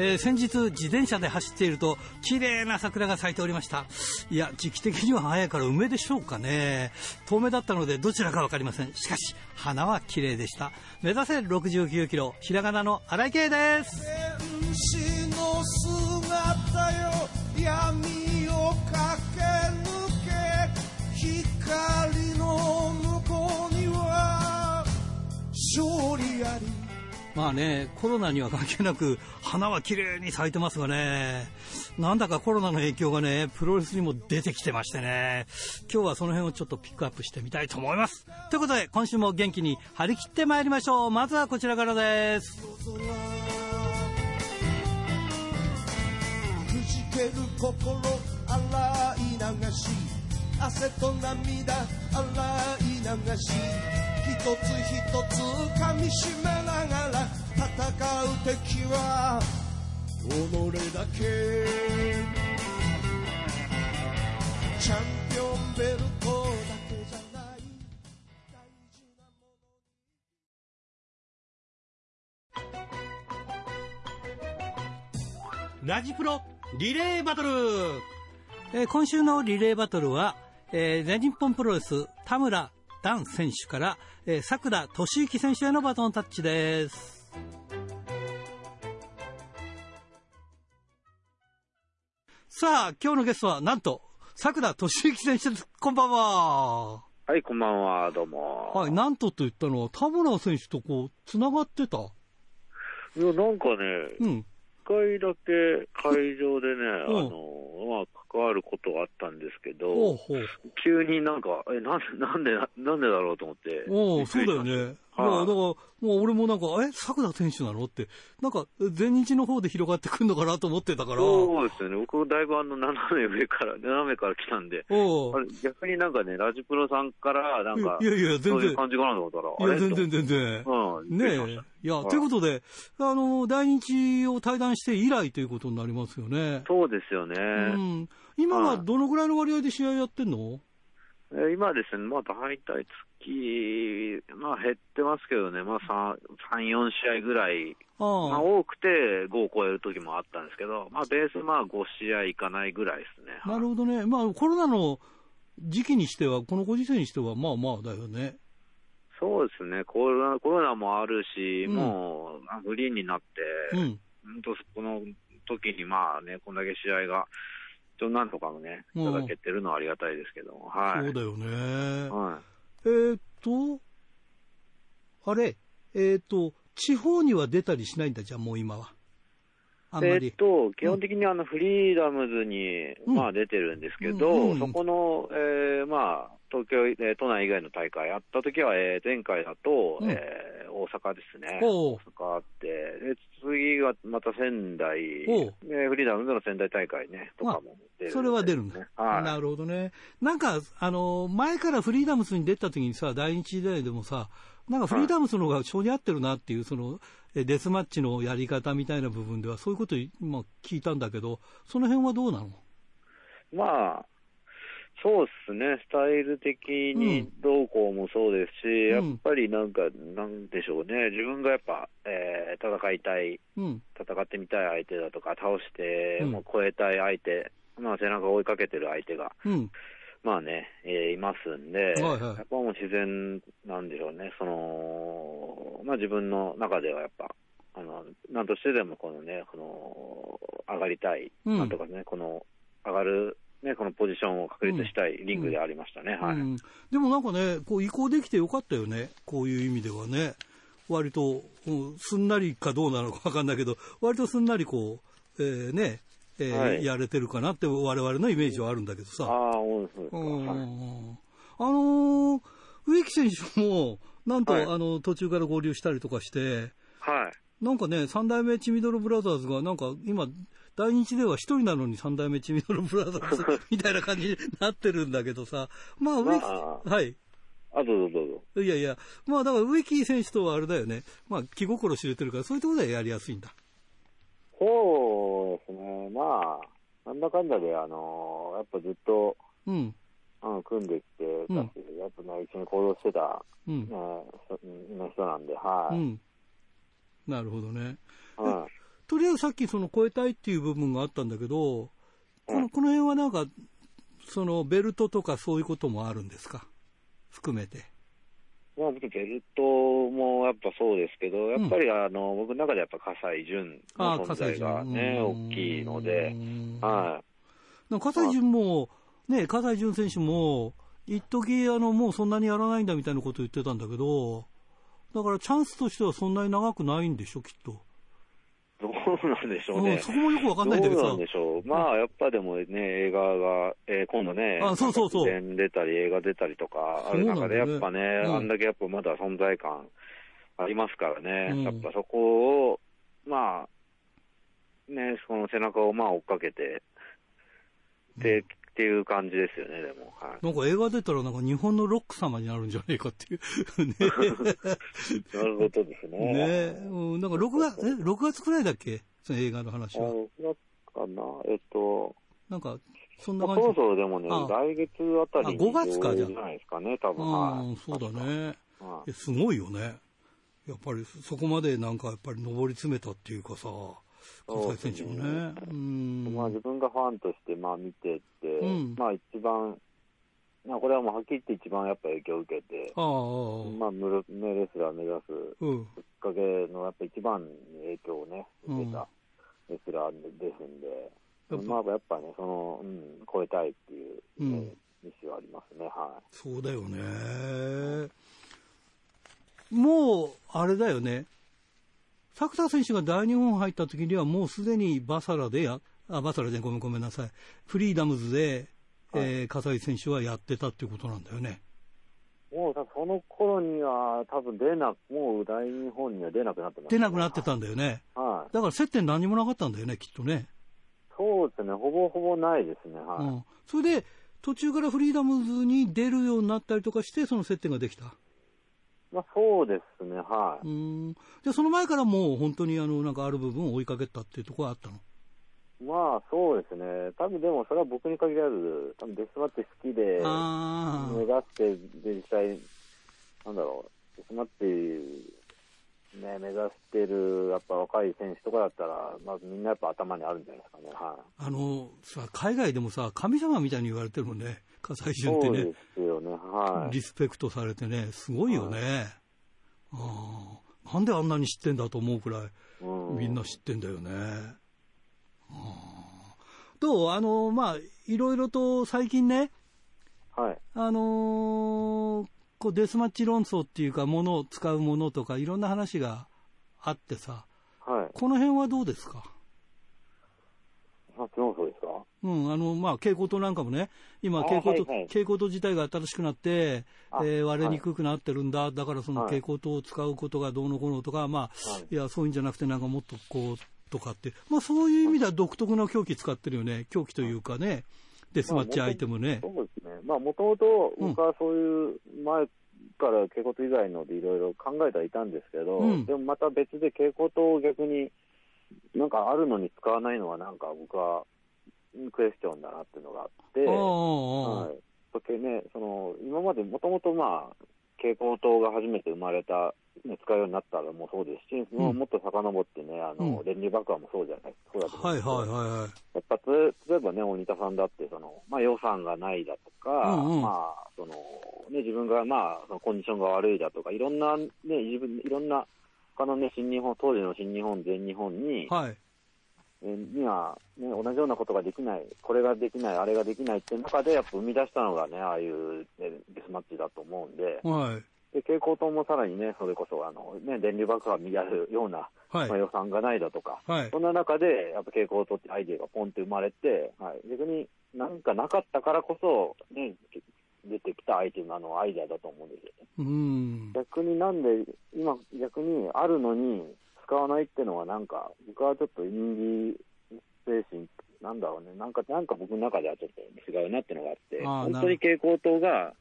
えー、先日自転車で走っていると綺麗な桜が咲いておりました。いや時期的には早いから梅でしょうかね。遠目だったのでどちらか分かりません。しかし花は綺麗でした。目指せ69キロひらがなの荒井圭です。まあね、コロナには関係なく、花は綺麗に咲いてますがね、なんだかコロナの影響がね、プロレスにも出てきてましてね、今日はその辺をちょっとピックアップしてみたいと思います。ということで、今週も元気に張り切ってまいりましょう。まずはこちらからです。心洗い流し汗と涙洗い流し一つ一つ噛みしめながら戦う敵は己だけチャンピオンベルトだけじゃない大事なものラジプロリレーバトル、えー、今週のリレーバトルは、えー、全日本プロレス田村ダン選手から、えー、桜俊之選手へのバトンタッチです。さあ、今日のゲストは、なんと、桜俊之選手です。こんばんは。はい、こんばんは、どうも。はい、なんとと言ったのは、田村選手とこう、つながってた？いや、なんかね、うん。回だけ会場でね、あの、まあ、関わることがあったんですけど、急になんか、え、なんなんで、なんでだろうと思って。おそうだよね。だから、もう俺もなんか、え、作田選手なの？って、なんか、全日の方で広がってくるのかなと思ってたから。そうですよね。僕、だいぶあの、斜め上から、斜めから来たんで、逆になんかね、ラジプロさんから、なんか、いやいや、全然。そういう感じかなと思ったら、いや、全然全然。うん。ねえ。いや、ということで、あの、大日を退団して以来ということになりますよね。そうですよね。うん。今はどのぐらいの割合で試合やってんの？え今ですね、まあ大体月、まあ減ってますけどね、まあ3、3 4試合ぐらい、あまあ多くて5を超える時もあったんですけど、まあベースまあ5試合いかないぐらいですね。なるほどね。まあコロナの時期にしては、このご時世にしてはまあまあだよね。そうですね、コロナコロナもあるし、うん、もうグリーンになって、うん、この時にまあね、こんだけ試合が応なんとかもね、いただけてるのはありがたいですけども、はい。そうだよね。はい。えー、っと、あれ、えー、っと、地方には出たりしないんだ、じゃあもう今は。あんまり。えっと、基本的にあの、フリーダムズに、まあ出てるんですけど、うんうん、そこの、えー、まあ、東京、えー、都内以外の大会やった時は、えー、前回だと、うん、えー、大阪ですね。大阪あって、で次がまた仙台、でフリーダムズの仙台大会ね、とかもね、それは出るんだ、はい。なるほどね。なんか、あの、前からフリーダムスに出た時にさ、第一時代でもさ、なんかフリーダムスの方が性に合ってるなっていう、その、デスマッチのやり方みたいな部分では、そういうこと今聞いたんだけど、その辺はどうなの？まあ、そうですね、スタイル的にどうこうもそうですし、うん、やっぱりなんか、なんでしょうね、自分がやっぱ、えー、戦いたい、うん、戦ってみたい相手だとか、倒して、もう超えたい相手、まあ、背中を追いかけてる相手が、まあね、えー、いますんで、はいはい、やっぱもう自然なんでしょうね、その、まあ自分の中ではやっぱ、あの、なんとしてでもこのね、この、上がりたい、なんとかね、この、上がるね、このポジションを確立したいリングでありましたね、はい、うん、でもなんかね、こう移行できてよかったよね、こういう意味ではね、割と、うん、すんなりかどうなのか分かんないけど、割とすんなりこう、えー、ね、えー、はい、やれてるかなって、われわれのイメージはあるんだけどさ。ああ、そうですか。あのー、植木選手も、なんと、はい、あの途中から合流したりとかして、はい、なんかね、三代目チミドルブラザーズが、なんか今、大日では一人なのに三代目チミドルブラザーズみたいな感じになってるんだけどさ、まあ、植木、はい。あ、どうぞどうぞ。いやいや、まあだから植木選手とはあれだよね、まあ気心知れてるから、そういうところでやりやすいんだ。そうですね、まあ、なんだかんだで、あのやっぱずっと、うん。あの組んできて、うん、やっぱね、一緒に行動してた、うん、ね、人なんで、はい、うん。なるほどね。はい。とりあえずさっきその超えたいっていう部分があったんだけど、このこの辺はなんか、そのベルトとかそういうこともあるんですか？含めて。まあ、僕、ベルトもやっぱそうですけど、やっぱりあの、うん、僕の中でやっぱ葛西潤の存在がね、大きいので、はい。葛西潤も、ね、葛西潤選手も、一時あの、もうそんなにやらないんだみたいなこと言ってたんだけど、だからチャンスとしてはそんなに長くないんでしょ、きっと。どうなんでしょうね。うん、そこもよくわかんないんだけどどうなんでしょう。まあ、やっぱでもね、映画が、えー、今度ね、あそうそうそう。出たり、映画出たりとか、ある中で、やっぱね、ねうん、あんだけやっぱまだ存在感ありますからね、うん、やっぱそこを、まあ、ね、その背中をまあ追っかけて、で、っていう感じですよね、でも。はい、なんか映画出たら、なんか日本のロック様になるんじゃないかっていうね。なるほどですね。ねうん、なんか6月、え、6月くらいだっけ？その映画の話は。6月かな、えっと。なんか、そんな感じ。そろそろでもね、来月あたりに。5月かじゃじゃないですかね、多分。うん、そうだね。すごいよね。やっぱりそこまでなんかやっぱり上り詰めたっていうかさ、葛西選手もね。うん、まあ自分がファンとしてまあ見てて、うん、まあ一番、まあこれはもうはっきり言って一番やっぱ影響を受けて、あまあムメレスラー目指すきっかけのやっぱ一番に影響をね、受けたレスラーですんで、うん、まあやっぱね、その、うん、超えたいっていう、ね、意思はありますね、はい。そうだよね。もう、あれだよね。作田選手が大日本入った時にはもうすでにバサラでや、あ、バサラでごめんごめんなさい。フリーダムズで、はい、えー、葛西選手はやってたっていうことなんだよね。もうその頃には多分出な、もう大日本には出なくなってます、出なくなってたんだよね。はい。だから接点何もなかったんだよね、きっとね。そうですね、ほぼほぼないですね、はい。うん。それで、途中からフリーダムズに出るようになったりとかして、その接点ができた。まあ、そうですね、はい。うん。じゃその前からもう本当にあの、なんかある部分を追いかけたっていうところはあったの？まあ、そうですね。多分でもそれは僕に限らず、多分デスマッチ好きで、目指して、で、実際、なんだろう、デスマッチ、ね、目指してる、やっぱ若い選手とかだったら、まずみんなやっぱ頭にあるんじゃないですかね。はい。あの、さ、海外でもさ、神様みたいに言われてるもんね。葛西潤ってね。ね。はい。リスペクトされてね、すごいよね。はい、あなんであんなに知ってんだと思うくらい、みんな知ってんだよね。どう？あの、まあ、いろいろと最近ね、はい。あのー、こうデスマッチ論争っていうか、ものを使うものとか、いろんな話があってさ、はい。この辺はどうですか？発音そうですかうん、あの、まあ、蛍光灯なんかもね、今、蛍光灯、はいはい、蛍光灯自体が新しくなって、えー、割れにくくなってるんだ、はい、だからその蛍光灯を使うことがどうのこうのとか、まあ、はい、いや、そういうんじゃなくて、なんかもっとこう、とかって、まあ、そういう意味では独特な凶器使ってるよね、凶器というかね、デスマッチアイテムね。そうですね。まあ、もともと僕はそういう前から蛍光灯以外のでいろいろ考えてはいたんですけど、うん、でもまた別で蛍光灯を逆に、なんかあるのに使わないのはなんか僕はクエスチョンだなっていうのがあって、はい。時ね、その、今までもともとまあ、蛍光灯が初めて生まれた、ね、使うようになったらもそうですし、うん、もっと遡ってね、あの、電流爆破もそうじゃないそうだと思はいはいはいはい。やっぱ、例えばね、鬼田さんだって、その、まあ予算がないだとか、うんうん、まあ、その、ね、自分がまあ、そのコンディションが悪いだとか、いろんなね、自分、いろんな他のね、新日本、当時の新日本、全日本に、はい。には、ね、同じようなことができない、これができない、あれができないっていう中で、やっぱ生み出したのがね、ああいう、ね、デスマッチだと思うんで、はい、で蛍光灯もさらにね、それこそあの、ね、電流爆破見やるような、はい、まあ、予算がないだとか、はい、そんな中で、やっぱ蛍光灯ってアイデアがポンって生まれて、はい、逆になんかなかったからこそ、ね、出てきたアイテムなのアイデアだと思うんですよね。うん。逆になんで、今、逆にあるのに使わないっていうのは、なんか、僕はちょっとインディ精神、なんだろうね、なんか、なんか僕の中ではちょっと違うなっていうのがあって、本当に蛍光灯が、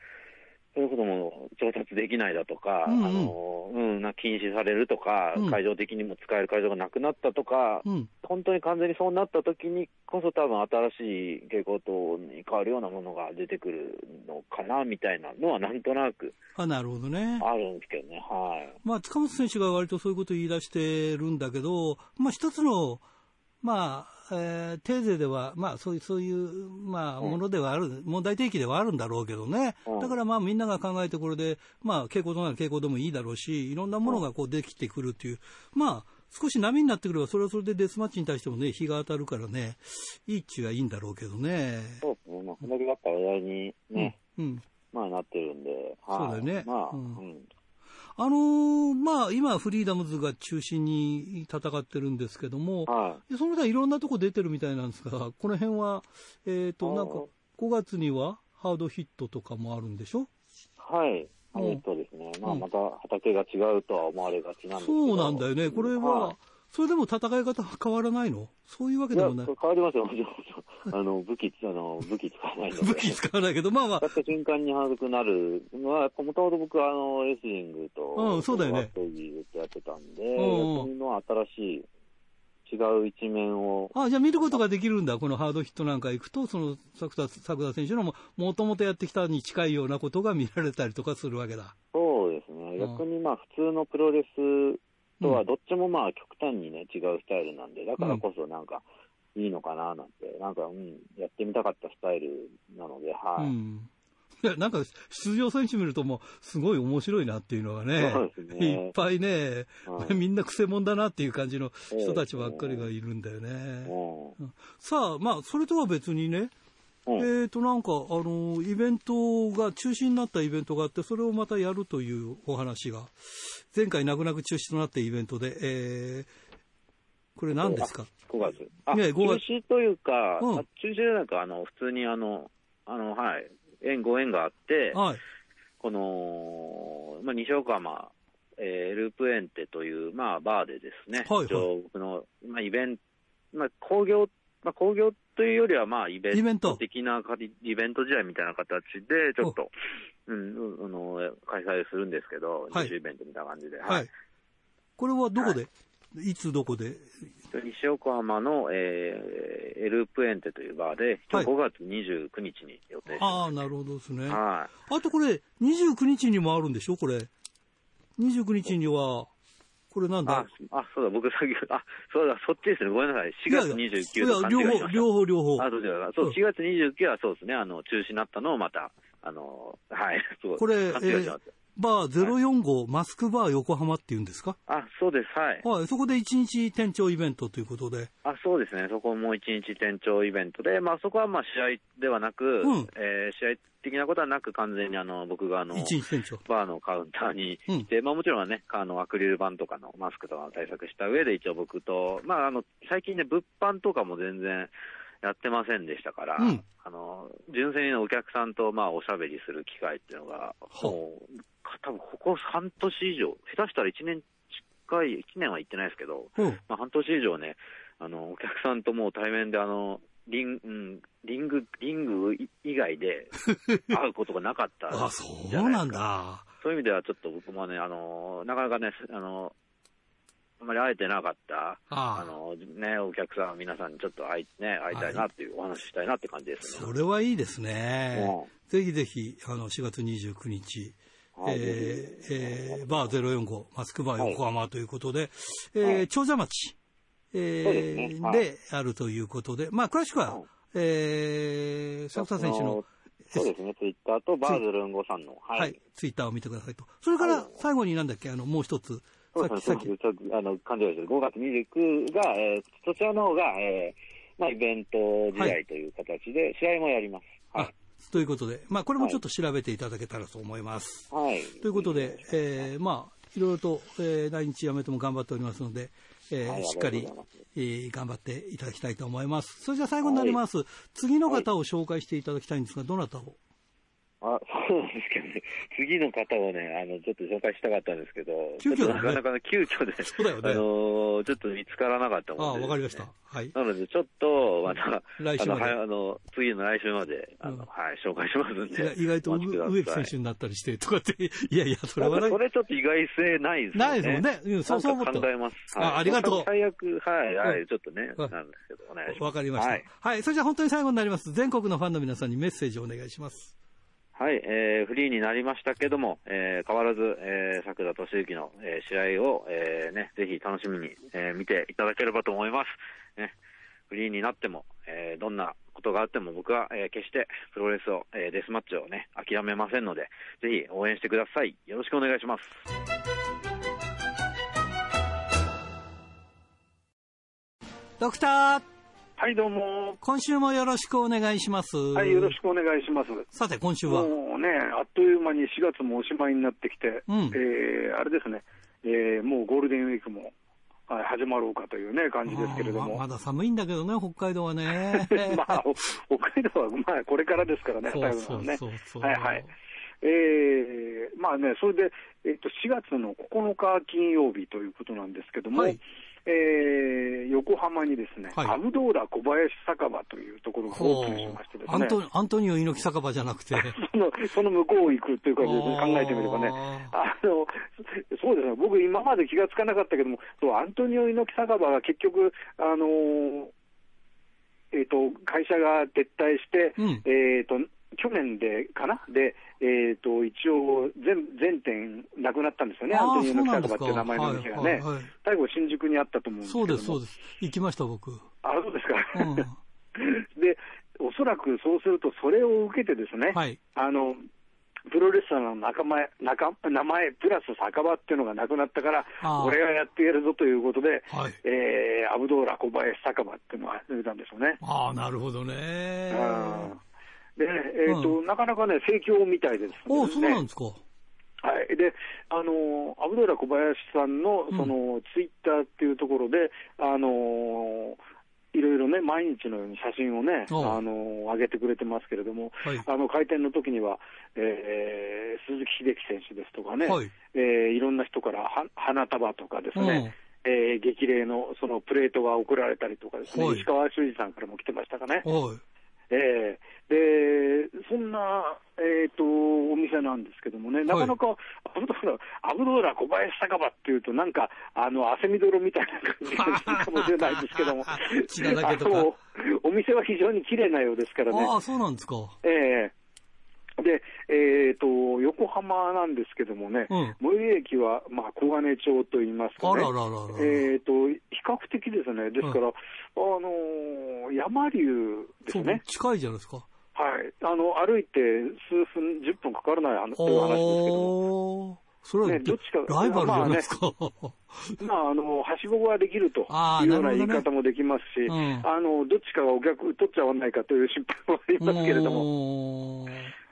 そういうことも調達できないだとか、うんうん、あのうん、な禁止されるとか、うん、会場的にも使える会場がなくなったとか、うん、本当に完全にそうなった時にこそ、多分新しい傾向等に変わるようなものが出てくるのかなみたいなのは、なんとなくあなるほどね。あるんですけどね、はい。まあ、塚本選手が割とそういうことを言い出してるんだけど、まあ、一つの、まあ、えー、テーゼでは、まあ、そういう、そういう、まあ、ものではある、問題提起ではあるんだろうけどね。だからまあ、みんなが考えてこれで、まあ、傾向となる傾向でもいいだろうし、いろんなものがこうできてくるっていう、まあ、少し波になってくれば、それはそれでデスマッチに対してもね、日が当たるからね、いいっちはいいんだろうけどね。そうですね。まあ、このだったら話題にね、うん、うん、まあなってるんで、はい、そうだよね。まあ、うん、あのー、まあ、今、フリーダムズが中心に戦ってるんですけども、はい、その他いろんなとこ出てるみたいなんですが、この辺は、えっ、ー、と、なんか、5月にはハードヒットとかもあるんでしょ？はい。えっとですね、まあ、また畑が違うとは思われがちなんですけど、そうなんだよね。これは、はいそれでも戦い方は変わらないの？そういうわけでもない。変わりますよ、もちろん。あの、武器、あの、武器使わないので。武器使わないけど、まあまあ。使った瞬間に反則なるのは、もともと僕は、あの、レスリングと、うん、そうだよね。やってたんで、うん、そういうのは新しい、違う一面を。あ、じゃあ見ることができるんだ。このハードヒットなんか行くと、その、作田、作田選手のも、もともとやってきたに近いようなことが見られたりとかするわけだ。そうですね。逆にまあ、普通のプロレスとはどっちもまあ極端にね、違うスタイルなんで、だからこそなんか、いいのかななんて、なんか、うん、やってみたかったスタイルなので、はい。うん。いや、なんか、出場選手見るともう、すごい面白いなっていうのがね、ね。いっぱいね、うん、みんなくせ者だなっていう感じの人たちばっかりがいるんだよね。うん、さあ、まあ、それとは別にね、うん、えっ、ー、と、なんか、あの、イベントが、中止になったイベントがあって、それをまたやるというお話が、前回泣く泣く中止となったイベントで、えー、これ何ですか ?5 月。あ、ね、5月。中止というか、うん、中止じゃなく、あの、普通にあの、あの、はい、縁、ご縁があって、はい、この、まあ、西岡山、えー、ループエンテという、まあ、バーでですね、はいはい、僕の、まあ、イベント、まあ、工業、まあ、工業というよりは、まあ、イベント的なイベント試合みたいな形で、ちょっと、うん、あの、開催するんですけど、はい、イベントみたいな感じで。はい。これはどこで、はい、いつどこで？西横浜の、えー、エルプエンテというバーで、はい、5月29日に予定ああ、なるほどですね。はい。あとこれ、29日にもあるんでしょ？これ。29日には、これなんだ？あ、そうだ、僕さっき、あ、そうだ、そっちですね。ごめんなさい。4月29日。両方、両方、両方。あ、そうですそう、4月29はそうですね、あの、中止になったのをまた、あの、はい、そう。これ、えー、バー045、はい、マスクバー横浜っていうんですか？あ、そうです、はい。はい、そこで1日店長イベントということで。あ、そうですね、そこも1日店長イベントで、まあそこはまあ試合ではなく、うん、えー、試合的なことはなく、完全にあの、僕があの、1日店長。バーのカウンターに来て、うん、まあもちろんね、あの、アクリル板とかのマスクとかの対策した上で、一応僕と、まああの、最近ね、物販とかも全然、やってませんでしたから、うん、あの純粋にお客さんとまあおしゃべりする機会っていうのが、もう多分ここ半年以上、下手したら1年近い、1年は行ってないですけど、う。ん、まあ、半年以上ね、あの、お客さんともう対面であの、リン,、うん、リング、リング以外で 会うことがなかったあ、そうなんだ。そういう意味ではちょっと僕もね、あの、なかなかね、あの、あんまり会えてなかった、あの、ね、お客さん、皆さんにちょっと会い,、ね、会いたいなっていう、お話したいなって感じですね。それはいいですね。うん、ぜひぜひ、あの、4月29日、えーえー、バー045、マスクバー横浜ということで、はい、えー、長者町、えー、で、ね。あるということで、まあ、詳しくは、はい、えー、佐藤選手の、そうですね、ツイッターとバーズルンゴさんの、はい、はい、ツイッターを見てくださいと。それから最後になんだっけ、あの、もう一つ。さっき、さっき。あの、感じです。5月29が、えー、そちらの方が、えー、まあ、イベント試合という形で、試合もやります。はい。ということで、まあ、これもちょっと調べていただけたらと思います。はい。ということで、えー、まあ、いろいろと、えー、来日やめても頑張っておりますので、えー、はい、しっかり、えー、頑張っていただきたいと思います。それじゃあ最後になります。はい、次の方を紹介していただきたいんですが、どなたを？あ、そうなんですけどね。次の方をね、あの、ちょっと紹介したかったんですけど、急遽、ね、なかなか急遽で、そうだよね。あの、ちょっと見つからなかったもんで、ね、あ、わかりました。はい。なので、ちょっと、また、来週。あの、はい、あの、次の来週まで、あの、うん、はい、紹介しますんで。意外と植木選手になったりしてとかって、いやいや、それはね。それちょっと意外性ないですね。ないですもんね。うん、そうそう思った。考えます。あ、ありがとう。最悪、はい、はい、ちょっとね、なんですけど、お願いします。わかりました。はい。それじゃ本当に最後になります。全国のファンの皆さんにメッセージをお願いします。はい、えー、フリーになりましたけども、えー、変わらず、えー、桜俊之の、えー、試合を、えー、ね、ぜひ楽しみに、えー、見ていただければと思います。ね、フリーになっても、えー、どんなことがあっても僕は、えー、決してプロレスを、えー、デスマッチをね、諦めませんので、ぜひ応援してください。よろしくお願いします。ドクターはい、どうも。今週もよろしくお願いします。はい、よろしくお願いします。さて、今週は？もうね、あっという間に4月もおしまいになってきて、うん、えー、あれですね、えー、もうゴールデンウィークもはい、始まろうかというね、感じですけれども。まだ寒いんだけどね、北海道はね。まあ、北海道は、まあ、これからですからね、そうそうそうそうはいはい。えー、まあね、それで、えっと、4月の9日金曜日ということなんですけども、はい、えー、横浜にですね、はい、アブドーラ小林酒場というところがオープンしましてですね。アントアントニオ猪木酒場じゃなくて。その、その向こう行くというか、考えてみればね。あの、そうですね、僕今まで気がつかなかったけども、そう、アントニオ猪木酒場が結局、あのえっ、ー、と、会社が撤退して、うん、えっ、と、去年でかな？で、えーと、一応全、全店なくなったんですよね、アントニオ猪木酒場っていう名前の店がね、はいはいはい、最後、新宿にあったと思うんですけどそうです、そうです、行きました、僕。あそうですか。うん、で、おそらくそうすると、それを受けてですね、はい、あのプロレスラーの仲間仲名前プラス酒場っていうのがなくなったから、俺がやってやるぞということで、はい、えー、アブドーラ小林酒場っていうのが出たんですよね。ああ、なるほどね。で、えーと、うん、なかなかね、盛況みたいです、ね。おそうなんですか。はい、であのアブドーラ小林さんのその、うん、ツイッターっていうところで、あのいろいろね、毎日のように写真をね、あの上げてくれてますけれども、はい、あの開店の時には、えー、鈴木秀樹選手ですとかね、はい。えー、いろんな人からは花束とかですね、うん、えー、激励のそのプレートが送られたりとかですね、はい、石川修司さんからも来てましたかね。はいえー、でそんな、えーと、お店なんですけどもね、なかなか、アブドーラ、アブドーラ小林酒場っていうと、なんか、あの、汗みどろみたいな感じがするかもしれないですけども、お店は非常に綺麗なようですからね。ああ、そうなんですか。ええ。ーで、えーと、横浜なんですけどもね、うん、最寄り駅は、まあ、小金町といいますかね、えーと、比較的ですね、ですから、うん、あの山流ですね。近いじゃないですか。はい、あの歩いて数分、10分かからない話という話ですけども。それは、ね、どっちかライバルじゃないですか。まあ、あ、の、はしごができるというような言い方もできますし、ねうん、あの、どっちかがお客取っちゃわないかという心配もありますけれども。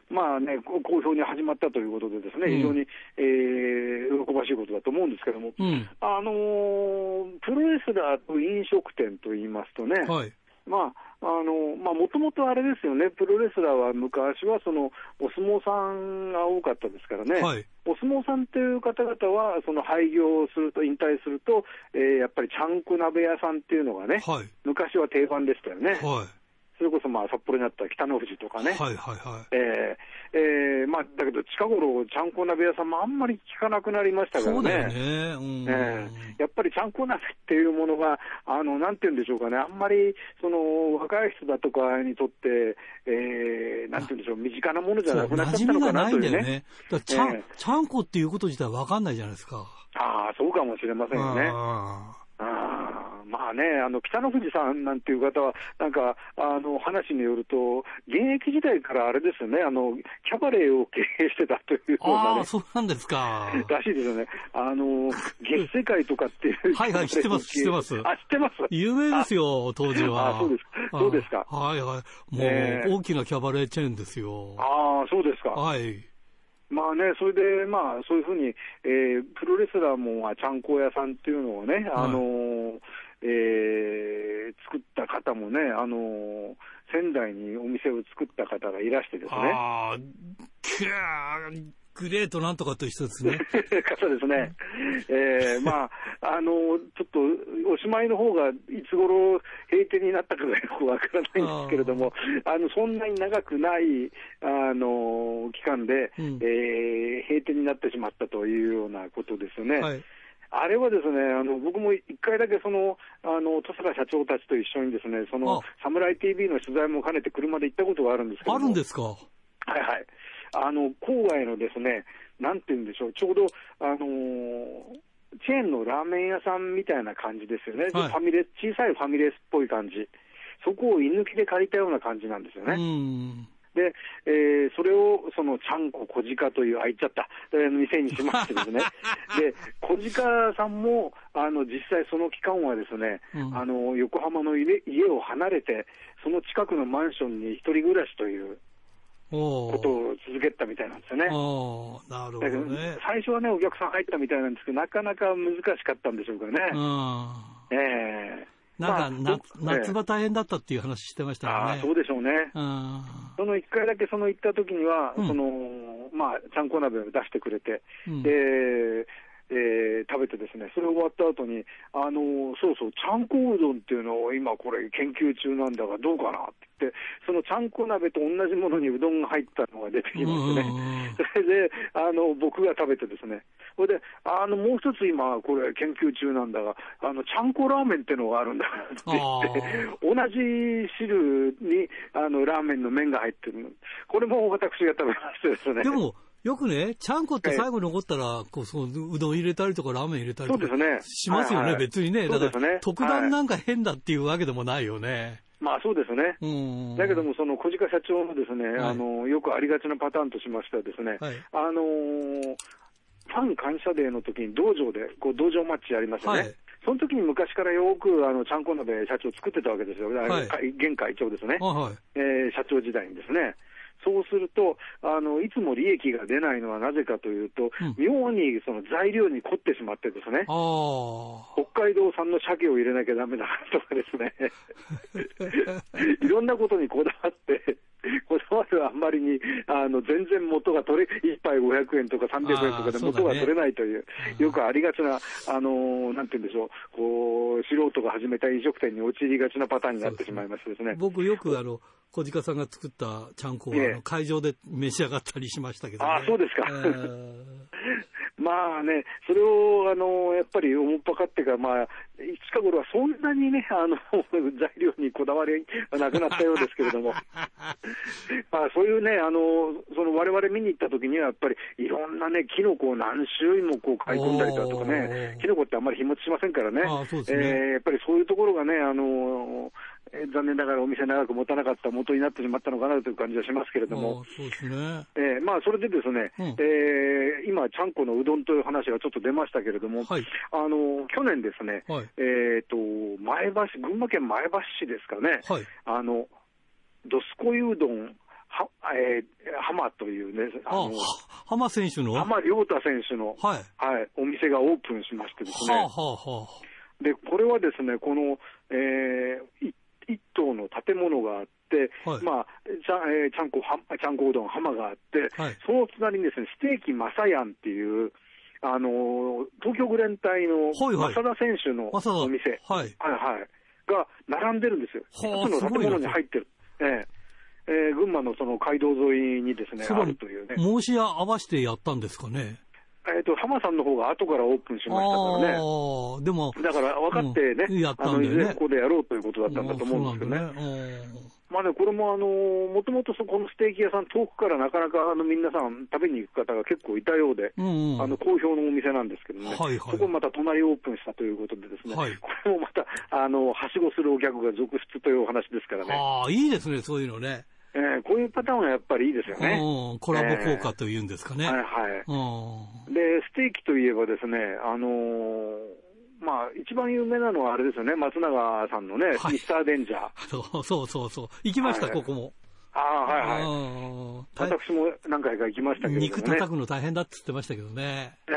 まあね、好評に始まったということで、ですね、非常に、えー、喜ばしいことだと思うんですけども、うん、あのー、プロレスラーと飲食店といいますとね、はい、まあ、あのまあ、もともとあれですよね、プロレスラーは昔はそのお相撲さんが多かったですからね、はい、お相撲さんという方々は、その廃業すると、引退すると、えー、やっぱりちゃんこ鍋屋さんっていうのがね、はい、昔は定番でしたよね。はいそれこそまあ札幌にあった北の富士とかね、はいはいはい。えーえーまあ、だけど近頃、ちゃんこ鍋屋さんもあんまり聞かなくなりましたからね、ね。うん。えー、やっぱりちゃんこ鍋っていうものが、あのなんていうんでしょうかね、あんまりその若い人だとかにとって、えー、なんていうんでしょう、身近なものじゃなくなっちゃったのかなというね。ねちゃん、えー、ちゃんこっていうこと自体分かんないじゃないですか。ああ、そうかもしれませんよね。あまあね、あの北の富士さんなんていう方は、なんかあの話によると、現役時代からあれですよね、あのキャバレーを経営してたというような、ね、あそうなんですか。らしいですよね、あの月世界とかっていう、はいはい、知ってます、知ってます。あ、知ってます。有名ですよ、当時は。あそうですそうですか。はいはい、もう、えー、大きなキャバレーチェーンですよ。ああ、そうですか。はい。まあね、それで、まあ、そういうふうに、えー、プロレスラーも、まあ、ちゃんこ屋さんっていうのをね、あのー、えー、作った方もね、あのー、仙台にお店を作った方がいらしてですね。グレートなんとかと一緒ですね。方ですね。えー、まあ、あの、ちょっと、おしまいの方がいつ頃閉店になったかがよくわからないんですけれども、あの、そんなに長くない、あの、期間で、うん、えー、閉店になってしまったというようなことですよね。はいあれはですね、あの僕も一回だけその、あの、戸坂社長たちと一緒にですね、その、サムライ TV の取材も兼ねて車で行ったことがあるんですけどあるんですか？はいはい。あの、郊外のですね、なんて言うんでしょう、ちょうど、あのー、チェーンのラーメン屋さんみたいな感じですよね、はい、ファミレ小さいファミレスっぽい感じ、そこを居抜きで借りたような感じなんですよね。で、えー、それを、その、ちゃんこ小鹿という、あ、言っちゃった、店にしましてですね。で、小鹿さんも、あの、実際その期間はですね、うん、あの、横浜の家を離れて、その近くのマンションに一人暮らしという、ことを続けたみたいなんですよね。なるほどね最初はね、お客さん入ったみたいなんですけど、なかなか難しかったんでしょうからね。ええーなんか、まあ、夏場大変だったっていう話してましたよね。あそうでしょうね。その1回だけその行った時には、うん、その、まあ、ちゃんこ鍋を出してくれて、うん、で、えー、食べてですね、それ終わった後に、あのー、そうそう、ちゃんこうどんっていうのを今これ研究中なんだがどうかな？って言って、そのちゃんこ鍋と同じものにうどんが入ったのが出てきましてね、それ で、あの、僕が食べてですね、それで、あの、もう一つ今、これ研究中なんだが、あの、ちゃんこラーメンっていうのがあるんだって言って、同じ汁に、あの、ラー。メンの麺が入ってるこれも私が食べましてですね。でもよくね、ちゃんこって最後残ったら、こう、そう、うどん入れたりとか、ラーメン入れたりとか。しますよね、別にね。だから、特段なんか変だっていうわけでもないよね。まあそうですね。だけども、その小鹿社長のですね、あの、よくありがちなパターンとしましてはですね、あのファン感謝デーの時に道場で、こう、道場マッチやりますよね。その時に昔からよくあのちゃんこ鍋社長作ってたわけですよ、はい、現会長ですね、はい、えー、社長時代にですね。そうするとあの、いつも利益が出ないのはなぜかというと、うん、妙にその材料に凝ってしまってですね、北海道産の鮭を入れなきゃだめだとかですね、いろんなことにこだわって、こだわるあんまりに、あの全然元が取れ、1杯500円とか300円とかで元が取れないという、うね、よくありがちな、あのなんて言うんでしょう、こう素人が始めた飲食店に陥りがちなパターンになってしまいましてですね。僕よくあの小鹿さんが作ったちゃんこは、ええ、会場で召し上がったりしましたけど、ね、あそうですか。えーまあね、それをあのやっぱり思っぱかってか、まあ、近頃はそんなにね、あの 材料にこだわりがなくなったようですけれども、まあ、そういうね、あのその我々見に行った時には、やっぱりいろんなね、キノコを何種類もこう買い込んだりだとかね、キノコってあんまり日持ちしませんからね、ね。えー、やっぱりそういうところがね、あのえー、残念ながらお店長く持たなかった元になってしまったのかなという感じはしますけれども、そうですね。えーまあ、それでですね、うん、えー、今、ちゃんこのうどんという話がちょっと出ましたけれども、はい、あの去年ですね、はい、えーと、前橋、群馬県前橋市ですかね、はい、あのどすこいうどんは、えー、浜というね、あの浜選手の？浜亮太選手の、はい。はい、お店がオープンしましてですね、はあはあはあ、でこれはですね、この、えー、一棟の建物があって、はい、まあ、ちゃ,、えー、ちゃんこは、ちゃんこうどん浜があって、はい、その隣にですね、ステーキマサヤンっていう、あの東京グレン隊の正田選手のお店、はい、はい、はい、が並んでるんですよ。一つの建物に入ってる。ええ。えー、群馬のその街道沿いにですね、あるというね。申し合わせてやったんですかね。えっ、ー、と、浜さんの方が後からオープンしましたからね。でも。だから分かってね、うん、やったんだよねあの、ここでやろうということだったんだと思うんですけどね。まあね、これもあの、もともとそこのステーキ屋さん、遠くからなかなかあの皆さん食べに行く方が結構いたようで、うんうん、あの好評のお店なんですけどね、はいはい、そこまた隣オープンしたということでですね、はい、これもまた、あの、はしごするお客が続出というお話ですからね。ああ、いいですね、そういうのね。えー、こういうパターンはやっぱりいいですよね。コラボ効果というんですかね。えー、はいはい。で、ステーキといえばですね、あのー、まあ、一番有名なのはあれですよね、松永さんのね、はい、ミスターデンジャー。そうそうそうそう。行きました、はい、ここも。ああ、はいはい。私も何回か行きましたけどね。肉叩くの大変だって言ってましたけどね。え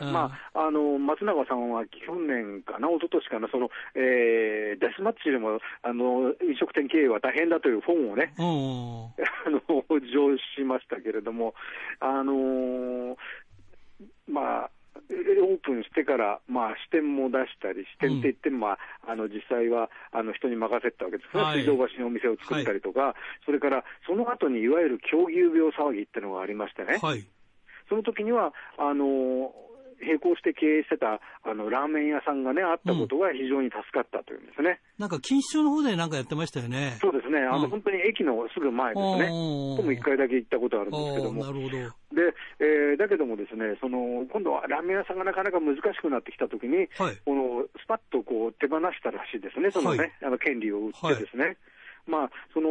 えまあ、あの、松永さんは去年かな、一昨年かな、その、えー、デスマッチでも、あの、飲食店経営は大変だという本をね、あの、上しましたけれども、あのー、まあ、オープンしてから、まあ、支店も出したり、支店って言っても、まあ、あの実際はあの人に任せたわけです。ね、はい、水道橋にお店を作ったりとか、はい、それからその後にいわゆる狂牛病騒ぎっていうのがありましてね、はい、その時にはあの並行して経営してたあのラーメン屋さんがね、あったことが非常に助かったというんですね。なんか錦糸町の方でなんかやってましたよね。そうですね、あの、うん、本当に駅のすぐ前ですね。とも一回だけ行ったことあるんですけども。なるほど。で、えー、だけどもですね、その、今度はラーメン屋さんがなかなか難しくなってきたときに、はい、この、スパッとこう手放したらしいですね、そのね、はい、あの権利を売ってですね。はいまあ、その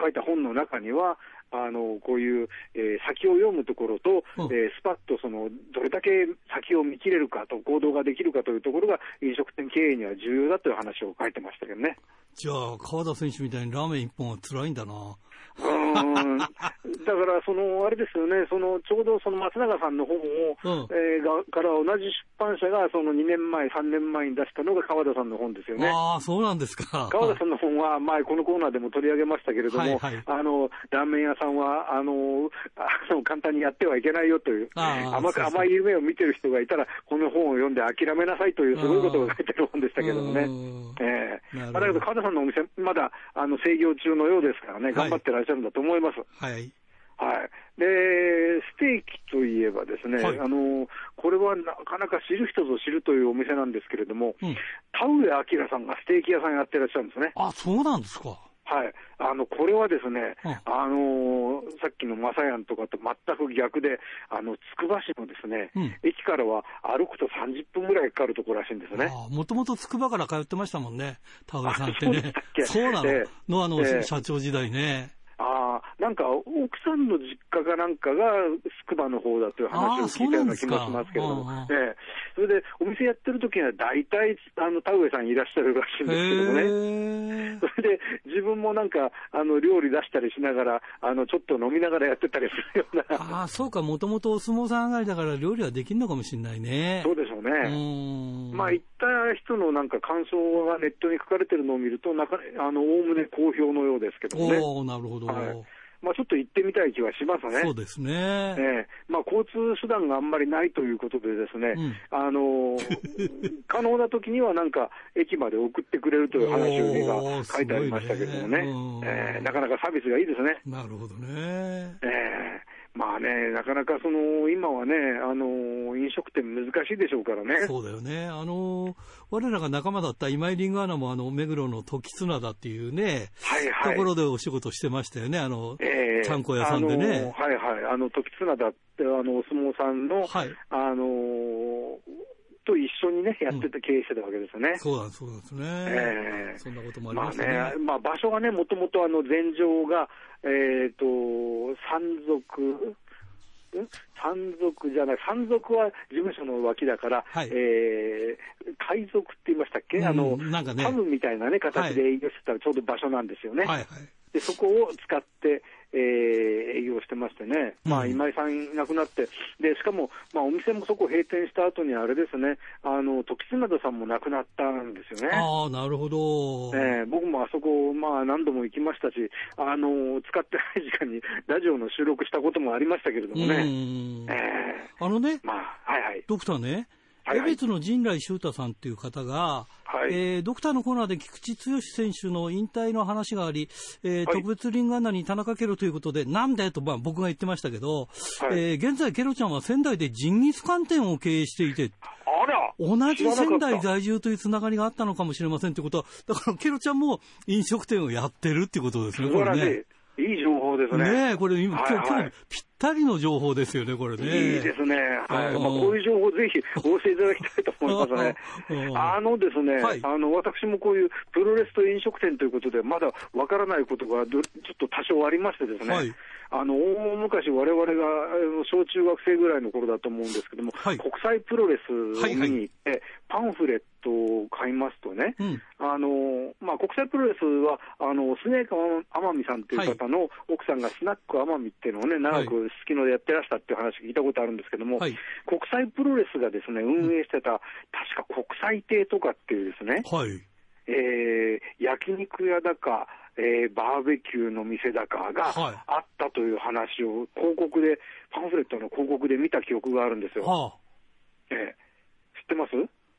書いた本の中には、あのこういう、えー、先を読むところと、うん、えー、スパッとそのどれだけ先を見切れるかと、行動ができるかというところが、飲食店経営には重要だという話を書いてましたけどね。じゃあ、川田選手みたいにラーメン一本は辛いんだな。うん。だから、そのあれですよね、そのちょうどその松永さんの本を、うん、えー、がから同じ出版社がその2年前、3年前に出したのが川田さんの本ですよね。ああ、そうなんですか。川田さんの本は、前、このコーナーでも取り上げましたけれども、はいはい、あのラーメン屋さんはあのあの簡単にやってはいけないよという甘く、甘い夢を見てる人がいたら、この本を読んで諦めなさいという、すごいことが書いてる本でしたけどもね。えー、だけど、川田さんのお店、まだあの制御中のようですからね、頑張ってらっしゃるんだと思います。はい。はい。で、ステーキといえばですね、はい、あの、これはなかなか知る人ぞ知るというお店なんですけれども、うん、田上明さんがステーキ屋さんやってらっしゃるんですね。あ、そうなんですか。はい、あのこれはですね、うん、あのー、さっきのマサヤンとかと全く逆で、あのつくば市のですね、うん、駅からは歩くと30分ぐらいかかるところらしいんですね。もともとつくばから通ってましたもんね、田上さんってね。そうなの、えー、のあの、えー、社長時代ね。Uh, あなんか奥さんの実家かなんかがつくばの方だという話を聞いたような気もしますけれども、ええ、それでお店やってる時には大体あの田上さんいらっしゃるらしいんですけどもね、それで自分もなんかあの料理出したりしながらあの、ちょっと飲みながらやってたりするような。ああ、そうか、もともとお相撲さん上がりだから料理はできるのかもしれないね。そうでしょうね。まあ、行った人のなんか感想がネットに書かれてるのを見ると、なかあの、おおむね好評のようですけどね。おなるほど。はいまあ、ちょっと行ってみたい気はしますね。そうですね。えー、まあ、交通手段があんまりないということでですね、うん、あの 可能な時にはなんか、駅まで送ってくれるという話が書いてありましたけどもね、ねえー、なかなかサービスがいいですね。なるほどね。えーまあね、なかなかその今はね、あの飲食店難しいでしょうからね。そうだよね。あの我らが仲間だった今井リングアナもあの目黒の時綱だっていうね、はいはい、ところでお仕事してましたよね。あの、えー、ちゃんこ屋さんでね。はいはい。あの時綱だってあのお相撲さんの、はい、あのと一緒にね、やってて経営してたわけですよね。そうだ、そうですね。えー、そんなこともありますね。まあね、まあ場所がね、もともとあの前場が、えっ、ー、と、山賊、山賊じゃない、山賊は事務所の脇だから、はい、えー、海賊って言いましたっけ、うん、あの、なんかね、ハムみたいなね、形で営業してたらちょうど場所なんですよね。はいはい、でそこを使って、えー、営業してましてね、まあ、今井さん亡くなって、でしかも、まあ、お店もそこ閉店した後にあれですね、あの時津灘さんも亡くなったんですよね。あなるほど、えー、僕もあそこ、まあ、何度も行きましたし、あの使ってない時間にラジオの収録したこともありましたけれどもね。えー、あのね、まあはいはい、ドクターね、江別の陣来修太さんっていう方が、はい、えー、ドクターのコーナーで菊池剛選手の引退の話があり、えー、はい、特別リングアナに田中ケロということで、なんでと、まあ、僕が言ってましたけど、はい、えー、現在、ケロちゃんは仙台でジンギスカン店を経営していて、同じ仙台在住というつながりがあったのかもしれませんってことは、だからケロちゃんも飲食店をやってるってことですね、これね。いい情報ですね。ねこれ今、はいはい、今日、ぴったりの情報ですよね、これね。いいですね。はい。まあ、こういう情報ぜひお教えいただきたいと思いますね。あのですね、はい、あの、私もこういうプロレスと飲食店ということで、まだわからないことがちょっと多少ありましてですね、はい、あの、大昔我々が小中学生ぐらいの頃だと思うんですけども、はい、国際プロレスを見に行って、はいはい、パンフレットを買いますとね、うん、あの、まあ、国際プロレスは、あの、スネーク天海さんという方の奥さんがスナック天海っていうのをね、長くすきのでやってらしたっていう話聞いたことあるんですけども、はい、国際プロレスがですね、運営してた、うん、確か国際亭とかっていうですね、はい。えー、焼肉屋だか、えー、バーベキューの店だかがあったという話を広告で、パンフレットの広告で見た記憶があるんですよ。はあ、えー、知ってます？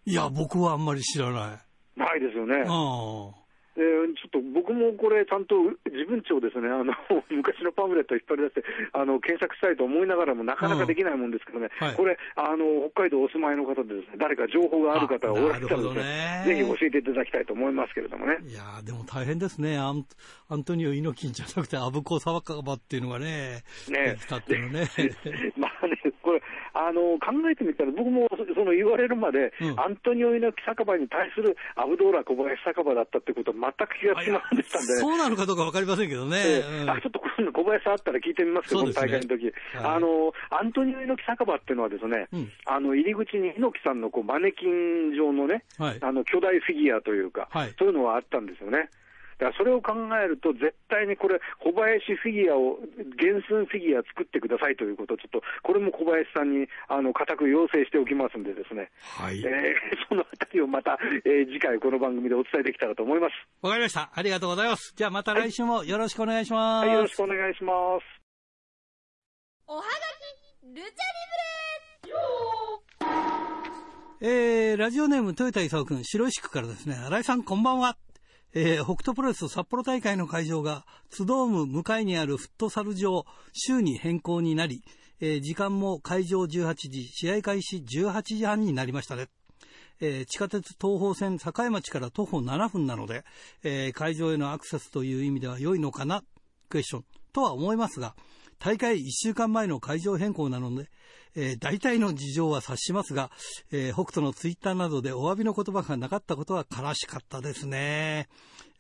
いや、僕はあんまり知らない。ないですよね。ああえー、ちょっと僕もこれ、ちゃんと自分帳ですね、あの 昔のパンフレットを引っ張り出してあの、検索したいと思いながらも、なかなかできないもんですけどね、はい、これあの、北海道お住まいの方でです、ね、誰か情報がある方がおられたらですね、ぜひ教えていただきたいと思いますけれどもね。いやでも大変ですね、アンアントニオ猪木じゃなくて、アブコサワカバっていうのがね、ね。たっていうのね。まあね、これあの、考えてみたら、僕もその言われるまで、うん、アントニオ猪木酒場に対するアブドーラ小林酒場だったってことは全く気がつきませんでしたんで、ね、そうなのかどうか分かりませんけどね。えーうん、あちょっと今度小林さんあったら聞いてみますけど、ね、この大会の時、はい、あの、アントニオ猪木酒場っていうのはですね、うん、あの、入り口に猪木さんのこうマネキン状のね、はい、あの、巨大フィギュアというか、はい、そういうのはあったんですよね。だからそれを考えると、絶対にこれ、小林フィギュアを、原寸フィギュア作ってくださいということを、ちょっと、これも小林さんに、あの、固く要請しておきますんでですね。はい。えー、そのあたりをまた、えー、次回この番組でお伝えできたらと思います。わかりました。ありがとうございます。じゃあまた来週もよろしくお願いします。はい、よろしくお願いします。おはがき、ルチャリブレえー、ラジオネーム、豊田勲君、白石区からですね、新井さん、こんばんは。えー、北斗プロレス札幌大会の会場が、ツドーム向かいにあるフットサル場、週に変更になり、えー、時間も会場18時、試合開始18時半になりましたね。えー、地下鉄東方線境町から徒歩7分なので、え、会場へのアクセスという意味では良いのかなクエスチョンとは思いますが、大会1週間前の会場変更なので、えー、大体の事情は察しますが、えー、北斗のツイッターなどでお詫びの言葉がなかったことは悲しかったですね。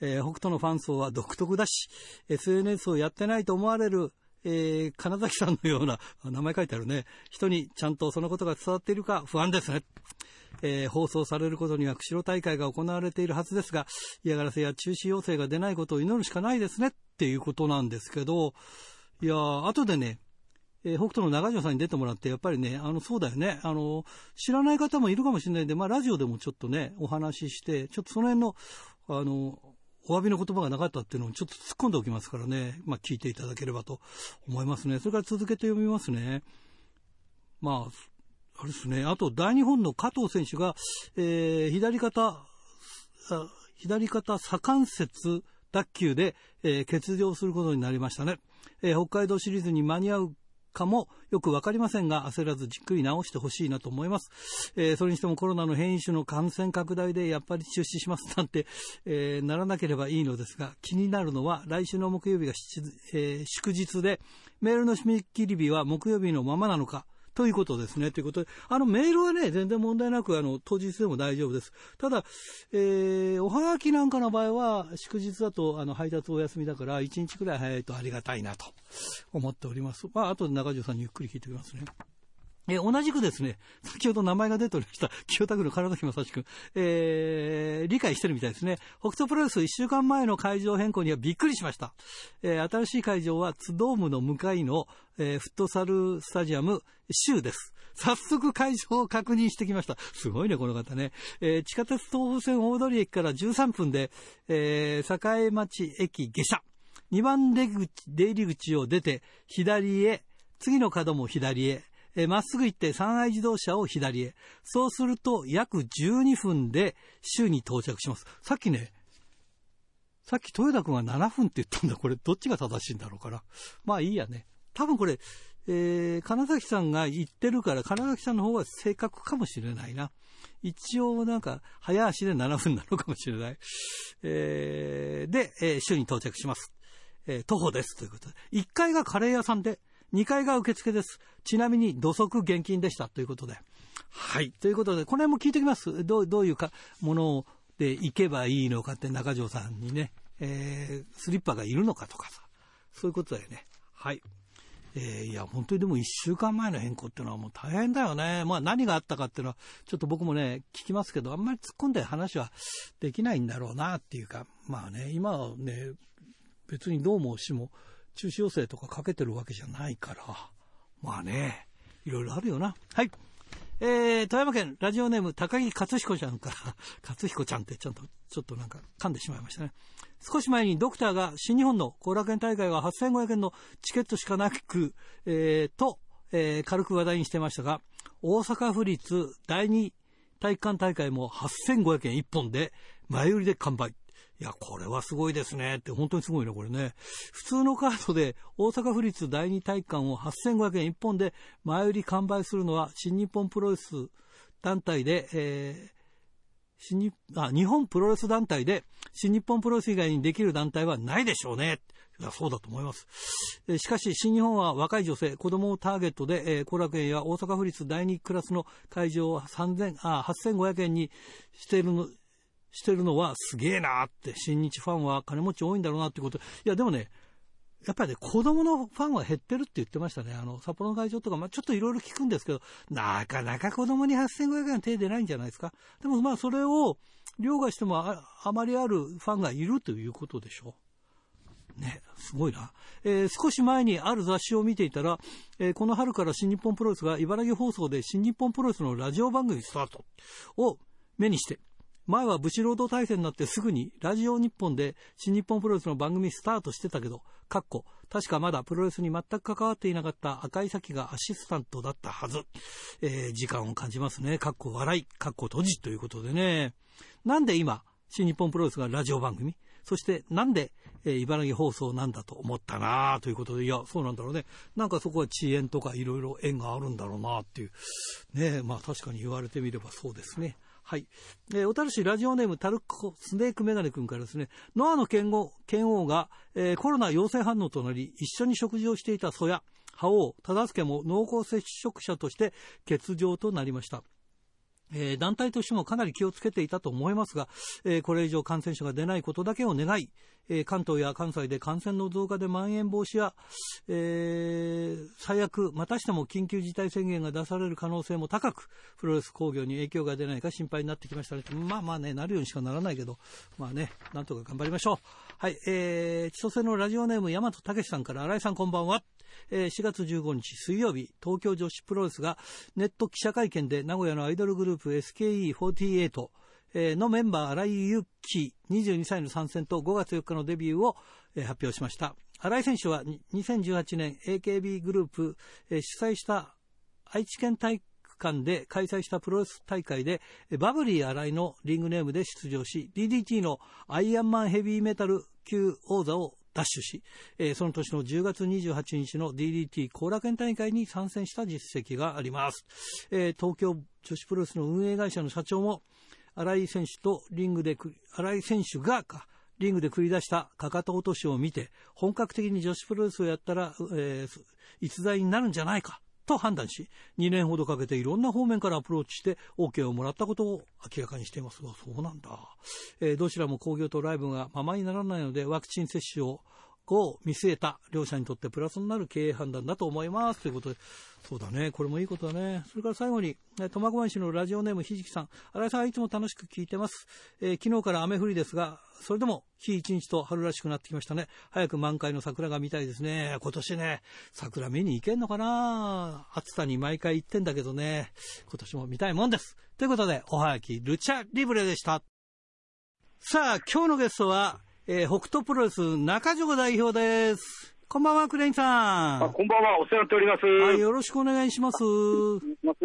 えー、北斗のファン層は独特だし、SNS をやってないと思われるえー、金崎さんのような、名前書いてあるね、人にちゃんとそのことが伝わっているか不安ですね。えー、放送されることには釧路大会が行われているはずですが、嫌がらせや中止要請が出ないことを祈るしかないですねっていうことなんですけど、いや、後でね、えー、北斗の中条さんに出てもらって、やっぱりね、あの、そうだよね、あの、知らない方もいるかもしれないんで、まあ、ラジオでもちょっとね、お話しして、ちょっとその辺の、あの、お詫びの言葉がなかったっていうのをちょっと突っ込んでおきますからね、まあ、聞いていただければと思いますね。それから続けて読みますね。まあ、あれですね。あと、大日本の加藤選手が、えー、左肩、左肩左関節脱臼で、えー、欠場することになりましたね。えー、北海道シリーズに間に合うかもよくわかりませんが、焦らずじっくり直してほしいなと思います。えー、それにしてもコロナの変異種の感染拡大でやっぱり中止しますなんて、えー、ならなければいいのですが、気になるのは来週の木曜日が、えー、祝日で、メールの締め切り日は木曜日のままなのか、ということですね。ということで、あのメールはね、全然問題なく、あの、当日でも大丈夫です。ただ、えー、おはがきなんかの場合は、祝日だと、あの、配達お休みだから、1日くらい早いとありがたいなと思っております。まあ、後で中条さんにゆっくり聞いておきますね。え、同じくですね、先ほど名前が出ておりました、清田区の唐崎正志君、えー、理解してるみたいですね。北斗プロレス1週間前の会場変更にはびっくりしました。えー、新しい会場はツドームの向かいの、えー、フットサルスタジアム、州です。早速会場を確認してきました。すごいね、この方ね。え、地下鉄東武線大通駅から13分で、え、栄町駅下車。2番出口、出入り口を出て、左へ、次の角も左へ、え、まっすぐ行って三愛自動車を左へ。そうすると約12分で州に到着します。さっきね、さっき豊田君は7分って言ったんだ。これどっちが正しいんだろうかな。まあいいやね。多分これ、えー、金崎さんが言ってるから、金崎さんの方が正確かもしれないな。一応なんか、早足で7分なのかもしれない。えー、で、えー、州に到着します。えー、徒歩です。ということで。1階がカレー屋さんで、2階が受付です。ちなみに土足現金でしたということで。はい。ということで、この辺も聞いてきます。どうどういうかもので行けばいいのかって中条さんにね、えー、スリッパがいるのかとかさ、そういうことだよね。はい。えー、いや、本当にでも1週間前の変更っていうのはもう大変だよね。まあ何があったかっていうのは、ちょっと僕もね、聞きますけど、あんまり突っ込んで話はできないんだろうなっていうか、まあね、今はね、別にどうもしも中止要請とかかけてるわけじゃないから、まあね、いろいろあるよな。はい。えー、富山県ラジオネーム高木克彦ちゃんから、克彦ちゃんってちゃんと、ちょっとなんか噛んでしまいましたね。少し前にドクターが新日本の後楽園大会は8500円のチケットしかなく、えー、と、えー、軽く話題にしてましたが、大阪府立第二体育館大会も8500円1本で前売りで完売。いや、これはすごいですねって、本当にすごいね、これね。普通のカードで大阪府立第二体育館を8500円1本で前売り完売するのは新日本プロレス団体で、えー、新日あ日本プロレス団体で新日本プロレス以外にできる団体はないでしょうね。いやそうだと思います。しかし、新日本は若い女性、子供をターゲットで、えー、後楽園や大阪府立第2クラスの会場を3000あ8500円にしているの、してるのはすげえなって、新日ファンは金持ち多いんだろうなってこと。いや、でもね、やっぱりね、子供のファンは減ってるって言ってましたね。あの、札幌の会場とか、まあ、ちょっといろいろ聞くんですけど、なかなか子供に8500円手出ないんじゃないですか。でもまあ、それを、凌駕してもああまりあるファンがいるということでしょう。ね、すごいな。えー、少し前にある雑誌を見ていたら、えー、この春から新日本プロレスが茨城放送で新日本プロレスのラジオ番組スタートを目にして、前は武士労働体制になってすぐにラジオ日本で新日本プロレスの番組スタートしてたけど、かっこ、確かまだプロレスに全く関わっていなかった赤井咲がアシスタントだったはず。えー、時間を感じますね。かっこ笑い、かっこ閉じということでね。なんで今、新日本プロレスがラジオ番組？そしてなんで、えー、茨城放送なんだと思ったなということで、いや、そうなんだろうね。なんかそこは遅延とかいろいろ縁があるんだろうなっていう。ねまあ確かに言われてみればそうですね。はい。えー、小樽市ラジオネームタルコスネークメガネ君からですね、ノアの剣王剣王が、えー、コロナ陽性反応となり、一緒に食事をしていた曽谷、覇王、忠助も濃厚接触者として欠場となりました。えー、団体としてもかなり気をつけていたと思いますが、えー、これ以上感染者が出ないことだけを願い、えー、関東や関西で感染の増加でまん延防止や、え最悪、またしても緊急事態宣言が出される可能性も高く、プロレス工業に影響が出ないか心配になってきましたね。まあまあね、なるようにしかならないけど、まあね、なんとか頑張りましょう。はい、えー、千歳のラジオネーム、大和武さんから、新井さんこんばんは。えー、4月15日水曜日、東京女子プロレスがネット記者会見で名古屋のアイドルグループ SKE48 のメンバー新井由紀22歳の参戦と5月4日のデビューを発表しました。新井選手は2018年 AKB グループ主催した愛知県体育館で開催したプロレス大会でバブリー新井のリングネームで出場し DDT のアイアンマンヘビーメタル級王座をダッシュし、えー、その年の10月28日の DDT 後楽園大会に参戦した実績があります。えー、東京女子プロレスの運営会社の社長も、新井選手とリングで、新井選手がリングで繰り出したかかと落としを見て、本格的に女子プロレスをやったら、えー、逸材になるんじゃないかと判断し、2年ほどかけていろんな方面からアプローチして OK をもらったことを明らかにしていますが、そうなんだ。えー、どちらも興行とライブがままにならないので、ワクチン接種をを見据えた両者にとってプラスになる経営判断だと思いますということで、そうだね、これもいいことだね。それから最後に、苫小牧市のラジオネームひじきさん、新井さんいつも楽しく聞いてます。えー、昨日から雨降りですが、それでも日一日と春らしくなってきましたね。早く満開の桜が見たいですね。今年ね、桜見に行けんのかな暑さに毎回行ってんだけどね、今年も見たいもんです。ということで、おはやきルチャリブレでした。さあ、今日のゲストは、えー、北斗プロレス中条代表です。こんばんは、クレインさん。あこんばんは、お世話になっております。はい、よろしくお願いします。ます。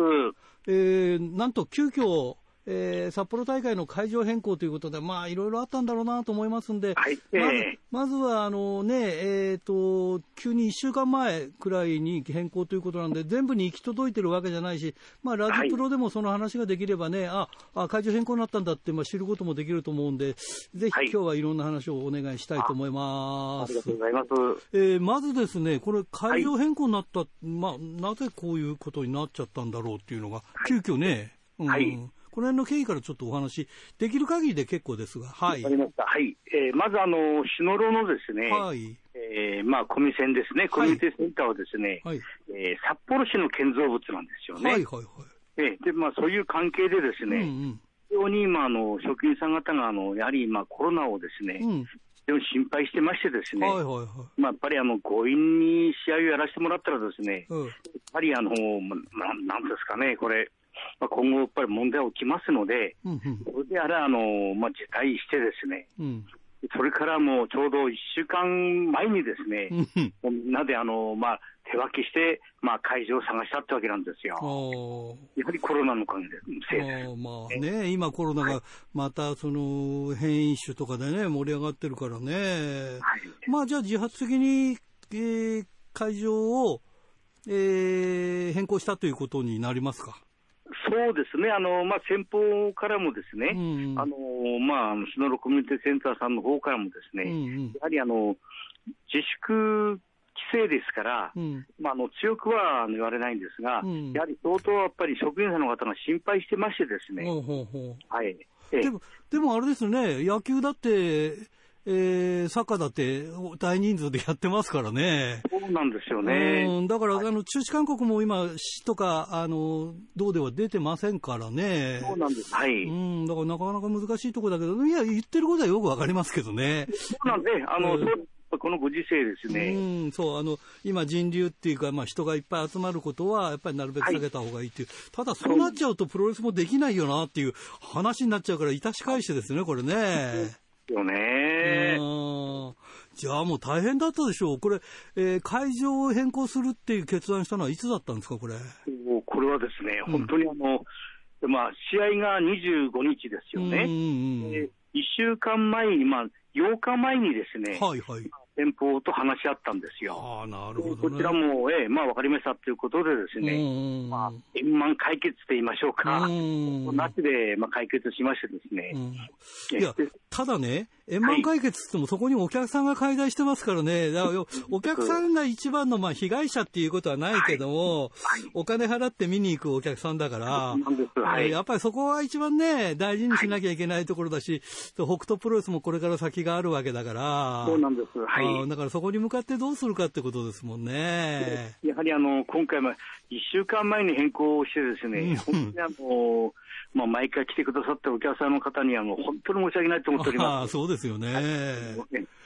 えー、なんと急遽、えー、札幌大会の会場変更ということで、まあ、いろいろあったんだろうなと思いますんで、はい。えー、まずまずはあの、ねえーと、急に1週間前くらいに変更ということなんで、全部に行き届いてるわけじゃないし、まあ、ラジプロでもその話ができればね、はい、ああ会場変更になったんだって、まあ、知ることもできると思うんで、ぜひ今日はいろんな話をお願いしたいと思います。ありがとうございます。えー、まずですね、これ、会場変更になった、はい、まあ、なぜこういうことになっちゃったんだろうっていうのが、急遽ね、うん、はいこの辺の経緯からちょっとお話、できる限りで結構ですが、はい。わかりました。はい。えー、まず、あの、日野路のですね、はい。えー、まあ、コミセンですね、コミュニティセンターはですね、はい、えー、札幌市の建造物なんですよね。はいはいはい。えー、で、まあ、そういう関係でですね、うんうん非常に今、あの職員さん方があのやはり今、コロナをですね、うん、でも心配してましてですね、はいはいはいまあ、やっぱりあの強引に試合をやらせてもらったらですね、うん、やっぱりあの、まあ、なんですかね、これ、まあ、今後やっぱり問題起きますので、うんうん、それであれあの、まあ、辞退してですね、うん、それからもうちょうど1週間前にですね、みんなであの、まあ、手分けして、まあ、会場を探したってわけなんですよ。やはりコロナの関係でまあね、今コロナがまたその変異種とかでね、盛り上がってるからね。はい、まあ、じゃあ自発的に、えー、会場を、えー、変更したということになりますか？そうですね、あのまあ、先方からもですね、うんうん、あのまあ、篠原コミュニティセンターさんの方からもですね、うんうん、やはりあの自粛規制ですから、うん、まあ、あの強くは言われないんですが、うん、やはり相当やっぱり職員さんの方が心配してましてですね。ほうほうほう。はい。でも、でもあれですね、野球だって、えー、サッカーだって大人数でやってますからね。そうなんですよね。うん、だから、はい、あの、中止勧告も今、市とか、あの、道では出てませんからね。そうなんです。はい。うん、だからなかなか難しいところだけど、いや、言ってることはよくわかりますけどね。そうなんで、あの、うんこのご時世ですね。うん、そう、あの、今人流っていうか、まあ人がいっぱい集まることは、やっぱりなるべく避けた方がいいっていう。はい、ただ、そうなっちゃうとプロレスもできないよなっていう話になっちゃうから、いたし返してですね、これね。よね。じゃあもう大変だったでしょう。これ、えー、会場を変更するっていう決断したのはいつだったんですか、これ？これはですね、本当にあの、うん、まあ、試合が25日ですよね。うんうんうん、1週間前に、まあ、8日前にですね、はいはい、先方と話し合ったんですよ。あなるほど、ね、こちらも、ええ、まあ分かりましたということでですね、まあ、円満解決と言いましょうか、なしで、まあ、解決しましてですね。いや、ただね、円満解決ってっても、そこにお客さんが介在してますからね、だから お客さんが一番のまあ被害者っていうことはないけども、お金払って見に行くお客さんだから、やっぱりそこは一番ね、大事にしなきゃいけないところだし、北斗プロレスもこれから先があるわけだから、そうなんです。はい。い、だからそこに向かってどうするかってことですもんね。やはりあの今回も1週間前に変更してですね、本当にあの、まあ、毎回来てくださってお客さんの方にはもう本当に申し訳ないと思っております。あそうですよね。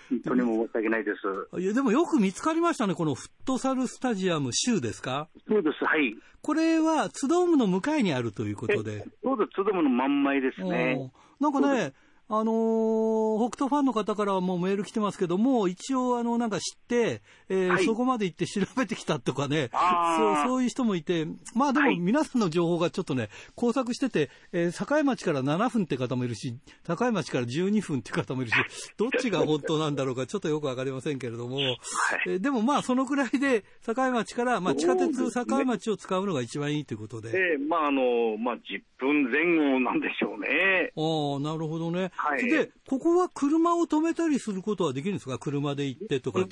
本当にも申し訳ないです。いや、でもよく見つかりましたね、このフットサルスタジアム州ですか？そうです、はい。これはツドームの向かいにあるということで。そうです、ツドームの真ん前ですね。なんかね、あのー、北斗ファンの方からはもうメール来てますけども、一応、あの、なんか知って、えーはい、そこまで行って調べてきたとかね、そうそういう人もいて、まあでも皆さんの情報がちょっとね、工作してて、えー、境町から7分って方もいるし、境町から12分って方もいるし、どっちが本当なんだろうか、ちょっとよくわかりませんけれども、はい、えー、でもまあそのくらいで、境町から、まあ地下鉄境町を使うのが一番いいということで。えー、まああの、まあ10分前後なんでしょうね。ああ、なるほどね。はい、で、ここは車を止めたりすることはできるんですか？車で行ってとか。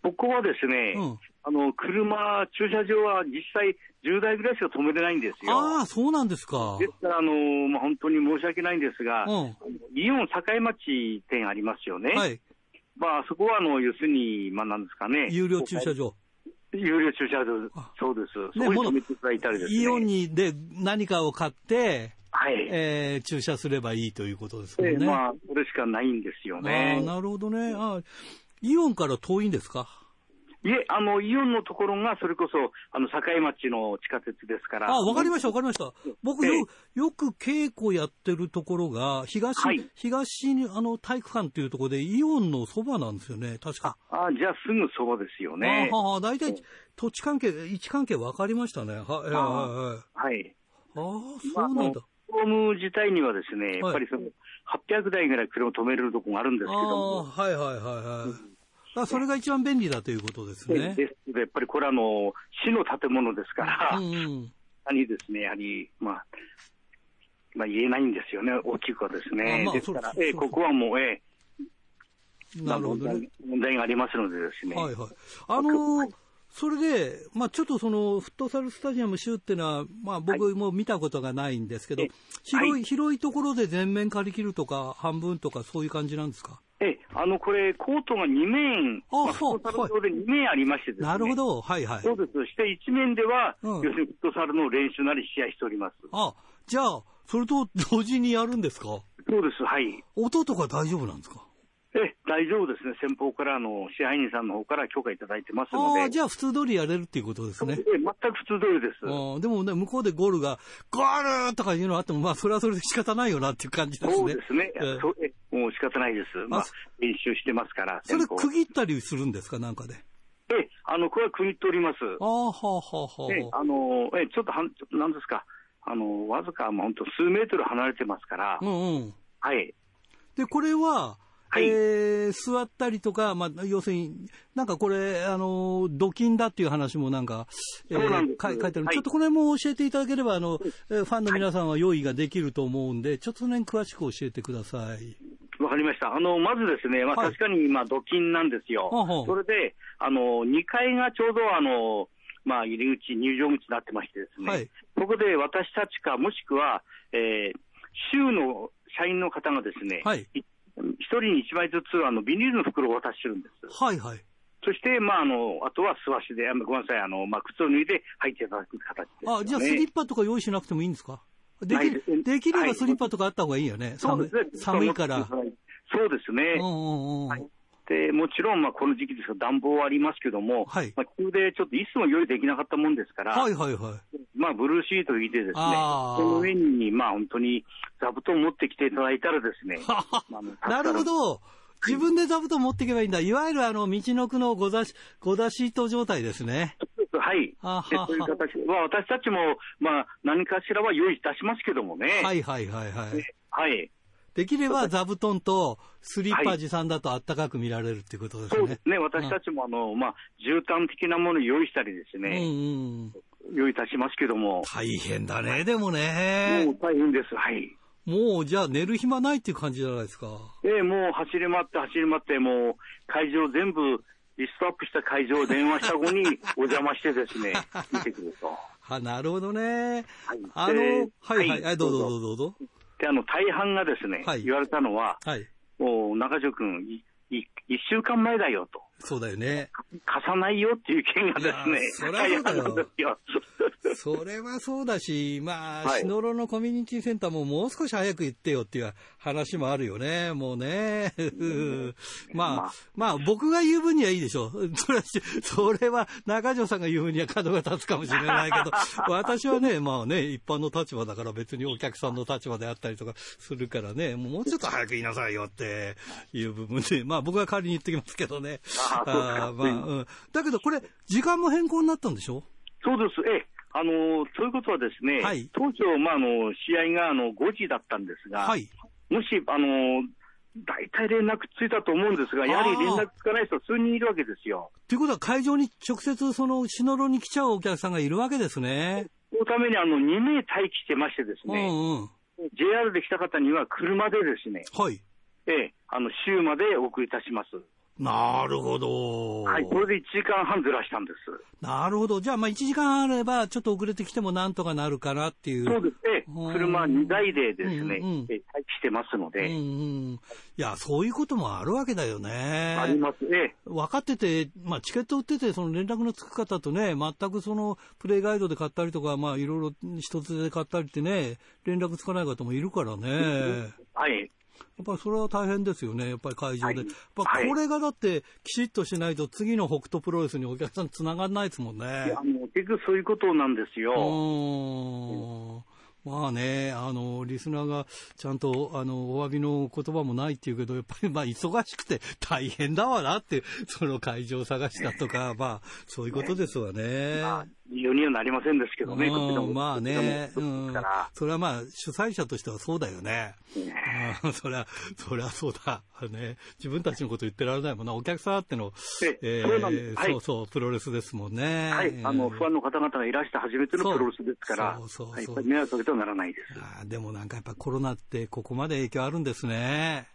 ここはですね、うん、あの、車、駐車場は実際10台ぐらいしか止めれないんですよ。ああ、そうなんですか。ですから、あの、まあ、本当に申し訳ないんですが、うん、イオン境町店ありますよね。はい。まあ、そこは、あの、要するに、まあ、なんですかね。有料駐車場。有料駐車場、そうです。ね、そこに止めていただいたりですね。イオンにで何かを買って、はい。えー、駐車すればいいということですね。えー、まあ、それしかないんですよね。あなるほどね。あイオンから遠いんですか？いえ、あの、イオンのところが、それこそ、あの、境町の地下鉄ですから。あ、わかりました、わかりました。僕よ、よく稽古やってるところが、東、はい、東に、あの、体育館っていうところで、イオンのそばなんですよね、確か。あ、じゃあすぐそばですよね。あはは、大体、土地関係、位置関係わかりましたね。はい、はい、はい。はい。ああ、そうなんだ。ホーム自体にはですね、やっぱりその、800台ぐらい車を止めるとこがあるんですけども。はいはいはいはい。あそれが一番便利だということですね。ですやっぱりこれはあの、市の建物ですから、うんうん、にですね、やはり、まあ、まあ言えないんですよね、大きくはですね。まあ、ですから、えここはもう、えなるほど、ね、問題がありますのでですね。はいはい。あのーそれで、まあ、ちょっとそのフットサルスタジアム州っていうのは、まあ、僕も見たことがないんですけど、はい、広い、はい、広いところで全面借り切るとか、半分とか、そういう感じなんですか？えあのこれ、コートが2面、あ、まあ、フットサル上で2面ありましてですね、なるほど、はいはい。そうです、そして1面では、うん、要するにフットサルの練習なり試合しております。あじゃあ、それと同時にやるんですか？そうです、はい。音とか大丈夫なんですか？え 大丈夫ですね、先方からの支配人さんの方から許可いただいてますので。あじゃあ、普通通りやれるっていうことですね。え全く普通通りです。あでもね、向こうでゴールが、ゴールとかいうのあっても、まあ、それはそれで仕方ないよなっていう感じですね。そうですね。えー、えもう仕方ないです。まあ、練習してますから。それ区切ったりするんですか、なんかで？えあの、これは区切っております。ああ、はあ、はあ、はあ。えあの、えちょっとはん、なんですか、あの、わずか、まあ、本当数メートル離れてますから。うんうん。はい。で、これは、はい、えー、座ったりとか、まあ、要するに、なんかこれ、あの、土金だっていう話もなんか、えー、書いてある、はい、ちょっとこれも教えていただければ、あの、ファンの皆さんは用意ができると思うんで、ちょっとその辺詳しく教えてください。わかりました。あの、まずですね、まあ、確かに、まあ、土金なんですよ。それで、あの、2階がちょうど、あの、まあ、入り口、入場口になってましてですね、はい、そこで私たちか、もしくは、えー、州の社員の方がですね、はい、一人に一枚ずつあのビニールの袋を渡してるんです。はいはい。そして、まあ、あの、あとは素足で、ごめんなさい、あの、まあ、靴を脱いで入っていただく形です、ね、あ、じゃあスリッパとか用意しなくてもいいんですか？できできればスリッパとかあった方がいいよね。はい、寒寒いから。そうですね。うんうんうん。はいでもちろん、まあ、この時期ですが、暖房はありますけども、はいまあ、急でちょっといつも用意できなかったもんですから、はいはいはい、まあ、ブルーシートを引いてですね、その上に、まあ、本当に座布団を持ってきていただいたらですね、まあ、なるほど。自分で座布団持っていけばいいんだ。いわゆるあの、道のくのご座、ご座シート状態ですね。はい。はそういう形まあ、私たちも、まあ、何かしらは用意いたしますけどもね。はいはいはいはい。はい。できれば座布団とスリッパ持参だとあったかく見られるっていうことですね。そうですね。私たちもあの、まあ、絨毯的なものを用意したりですね。うんうん、用意いたしますけども。大変だね、でもね。もう大変です。はい。もう、じゃあ寝る暇ないっていう感じじゃないですか。ええ、もう走り回って走り回って、もう会場全部、リストアップした会場を電話した後に お邪魔してですね、見てくると。は、なるほどね。はい、あの、はいはい、はい、どうぞどうぞどうぞ。で、あの、大半がですね、はい、言われたのは、はい、もう中条君、一週間前だよと。そうだよね。貸さないよっていう意見がですね、それはそうだよ。それはそうだし、まあ、はい、篠路のコミュニティセンターももう少し早く言ってよっていう話もあるよね、もうね。まあ、まあ、僕が言う分にはいいでしょう。それは、それは中条さんが言う分には角が立つかもしれないけど、私はね、まあね、一般の立場だから別にお客さんの立場であったりとかするからね、もうちょっと早く言いなさいよっていう部分で、まあ僕は代わりに言ってきますけどね。あまあ、うん。だけどこれ、時間も変更になったんでしょ？そうです。ええ。あの、そういうことはですね、はい、当初、まあ、あの、試合があの5時だったんですが、はい、もし、あの、大体連絡ついたと思うんですが、やはり連絡つかない人、数人いるわけですよ。ということは、会場に直接、その、篠路に来ちゃうお客さんがいるわけですね。そのために、あの、2名待機してましてですね、うんうん、JR で来た方には車でですね、はい。ええ、あの、週までお送りいたします。なるほど。はい、これで1時間半ずらしたんです。なるほど。じゃあ、まあ1時間あれば、ちょっと遅れてきてもなんとかなるかなっていう。そうですね。車2台でですね、うんうん、待機してますので、うんうん。いや、そういうこともあるわけだよね。ありますね。分かってて、まあチケット売ってて、その連絡のつく方とね、全くそのプレイガイドで買ったりとか、まあいろいろ一つで買ったりってね、連絡つかない方もいるからね。はい。やっぱりそれは大変ですよね、やっぱり会場で。はい、やっぱこれがだって、きちっとしないと、次の北斗プロレスにお客さんつながらないですもんね。いや、もう結局そういうことなんですよ。うんまあね、あの、リスナーがちゃんと、あの、お詫びの言葉もないっていうけど、やっぱりまあ忙しくて大変だわなって、その会場探したとか、まあ、そういうことですわね。まあ、理由にはなりませんですけどね、まあね、うん、それはまあ、主催者としてはそうだよね。ねそりゃ、そりゃそうだ。ね、自分たちのこと言ってられないもんな。お客さんっての、えー、そうそう、プロレスですもんね。はい、あの、不安の方々がいらして初めてのプロレスですから、そうそうそう。迷惑かけてはならないです。あでもなんかやっぱコロナってここまで影響あるんですね。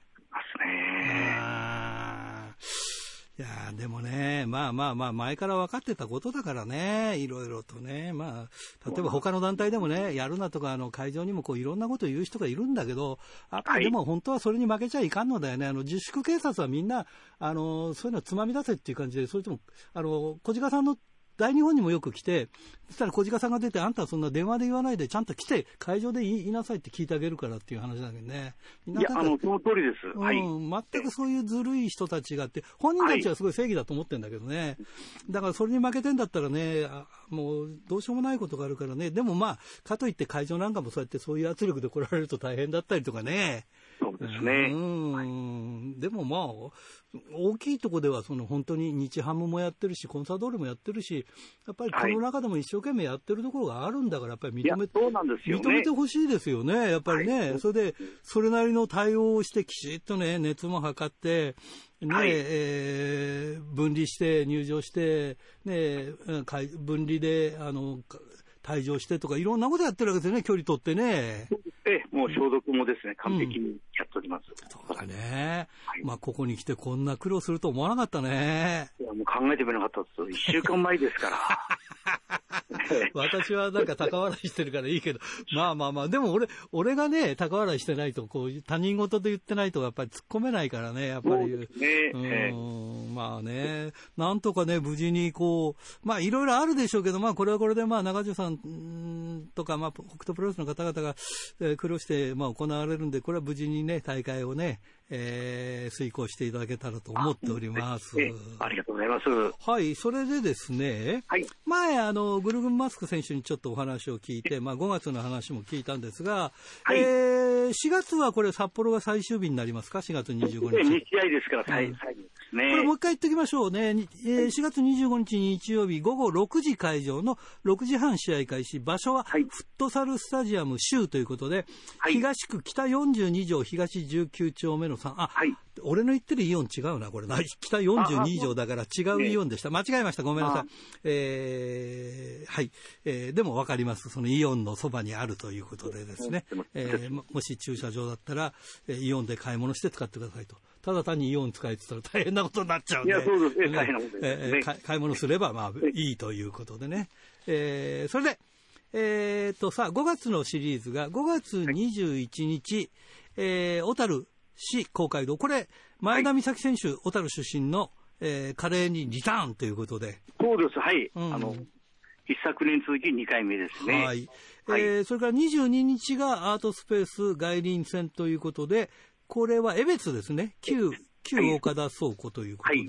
いやでもね、まあまあまあ、前から分かってたことだからね、いろいろとね、まあ、例えば他の団体でもね、やるなとか、あの、会場にもこう、いろんなこと言う人がいるんだけど、やっぱりでも本当はそれに負けちゃいかんのだよね。あの、自粛警察はみんな、あの、そういうのつまみ出せっていう感じで、それとも、あの、小鹿さんの大日本にもよく来て、そしたら小鹿さんが出て、あんたはそんな電話で言わないで、ちゃんと来て、会場で言いなさいって聞いてあげるからっていう話だけどね。いや、あの、その通りです。はい。全くそういうずるい人たちがあって、本人たちはすごい正義だと思ってるんだけどね。はい、だからそれに負けてんだったらね、もうどうしようもないことがあるからね。でもまあ、かといって会場なんかもそうやってそういう圧力で来られると大変だったりとかね。そうですね。うん。でもまあ、大きいとこではその本当に日ハムもやってるし、コンサドールもやってるし、やっぱりこの中でも一生懸命やってるところがあるんだから、やっぱり認めて、ね、認めてほしいですよね、やっぱりね、はい、それで、それなりの対応をして、きちっとね、熱も測って、ね、はい、えー、分離して入場して、ね、分離で、あの、退場してとか、いろんなことやってるわけですよね、距離取ってね。ええ、もう消毒もですね、完璧にやっております。うん、そうだね。はい、まあ、ここに来てこんな苦労すると思わなかったね。いや、もう考えてみなかったです。一週間前ですから。私はなんか高笑いしてるからいいけど、まあまあまあ、でも俺、俺がね、高笑いしてないと、こう、他人事で言ってないと、やっぱり突っ込めないからね、やっぱり。ね、うん、まあね、なんとかね、無事にこう、まあいろいろあるでしょうけど、まあこれはこれで、まあ中条さんとか、まあ北斗プロレスの方々が、えー、苦労して、まあ行われるんで、これは無事にね、大会をね、えー、遂行していただけたらと思っております。ありがとうございます。はい、それでですね、はい、前、あの、グルグンマスク選手にちょっとお話を聞いて、まあ5月の話も聞いたんですが、はい、えー、4月はこれ札幌が最終日になりますか ?4 月25日。2試合ですから最、うん、最後ですね。これもう一回言っておきましょうね。えー、4月25日日曜日午後6時会場の6時半試合開始、場所はフットサルスタジアム州ということで、はい、東区北42条東19丁目の3、あ、はい、俺の言ってるイオン違うな、これな。北42条だから違うイオンでした。間違えました。ごめんなさい。えー、はい。えー、でもわかります。そのイオンのそばにあるということでですね。えー、もし駐車場だったら、イオンで買い物して使ってくださいと。ただ単にイオン使いって言ったら大変なことになっちゃうんで。いや、そうですね。大変なことです、ね、買い物すれば、まあ、いいということでね。えー、それで、えー、っと、さあ、5月のシリーズが5月21日、はい、えー、小樽市公会堂。これ、前田美咲選手、小樽出身の、えー、カレーにリターンということで。そうです、はい。うん、あの、一昨年続き2回目ですね。はい。はい、えー、それから22日がアートスペース外輪戦ということで、これは江別ですね。旧、旧岡田倉庫ということで、はい、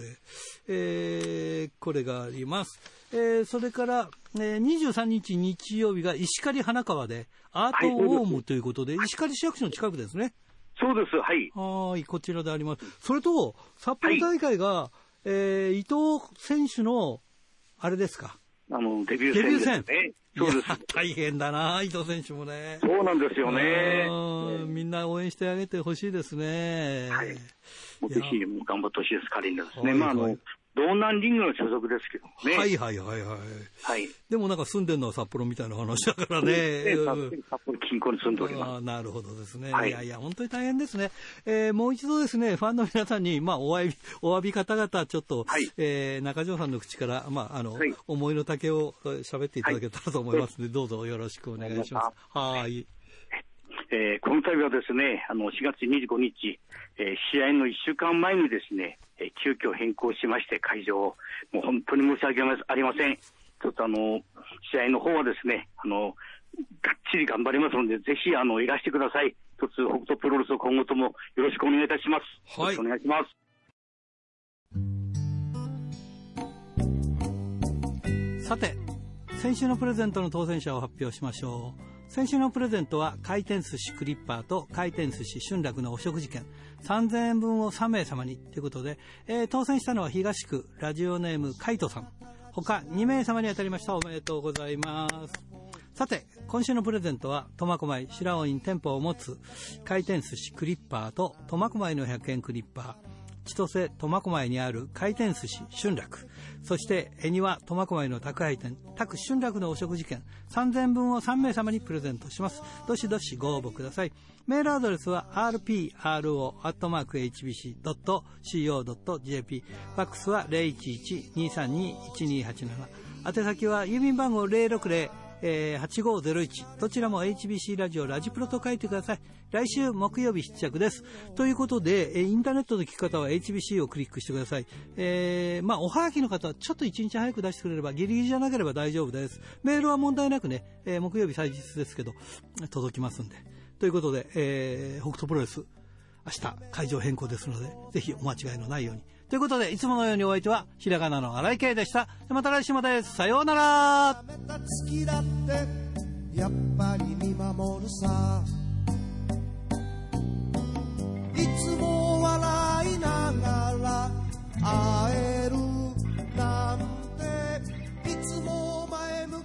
えー、これがあります。えー、それから、えー、23日日曜日が石狩花川でアートウォームということで、はい、石狩市役所の近くですね。そうです、はい。はい、こちらであります。それと、札幌大会が、はい、えー、伊藤選手の、あれですか。あの、デビュー戦、ね、デビュー戦。そうです。大変だな、伊藤選手もね。そうなんですよね。みんな応援してあげてほしいですね。はい。ぜひ頑張ってほしいです、仮にですね。まあ、あの、道南リングの所属ですけどね。はいはいはいはい。はい。でもなんか住んでるのは札幌みたいな話だからね。札幌近郊に住んでおります。あなるほどですね。はい、いやいや、本当に大変ですね。えー、もう一度ですね、ファンの皆さんに、まあ、お詫び、お詫び方々、ちょっと、はい、えー、中条さんの口から、まあ、あの、はい、思いの丈を喋っていただけたらと思いますので、はい、どうぞよろしくお願いします。はい。えー、この度はですね、あの、4月25日、えー、試合の1週間前にですね、えー、急遽変更しまして会場を、もう本当に申し訳ありません。ちょっとあの、試合の方はですね、あの、がっちり頑張りますので、ぜひ、あの、いらしてください。一つ、北斗プロレスを今後ともよろしくお願いいたします。はい。お願いします。さて、先週のプレゼントの当選者を発表しましょう。先週のプレゼントは回転寿司クリッパーと回転寿司春楽のお食事券。3000円分を3名様にということで、えー、当選したのは東区ラジオネームカイトさん。他2名様に当たりました。おめでとうございます。さて今週のプレゼントは苫小牧白尾に店舗を持つ回転寿司クリッパーと苫小牧の100円クリッパー。千歳苫小牧にある回転寿司春楽。そして、恵庭苫小牧の宅配店、宅春楽のお食事券3000分を3名様にプレゼントします。どしどしご応募ください。メールアドレスは rpro.hbc.co.jp。ファックスは011-232-1287。宛先は郵便番号060えー、8501どちらも HBC ラジオラジプロと書いてください。来週木曜日必着です。ということで、えインターネットの聞き方は HBC をクリックしてください、えー、まあ、おはがきの方はちょっと1日早く出してくれればギリギリじゃなければ大丈夫です。メールは問題なくね、えー、木曜日祭日ですけど届きますんで。ということで、えー、北斗プロレス。明日会場変更ですのでぜひお間違いのないように。ということで、いつものようにお相手は、ひらがなの荒井圭でした。また来週まで、さようなら。やっぱり見守るさ。いつも笑いながら会えるなんていつも前向き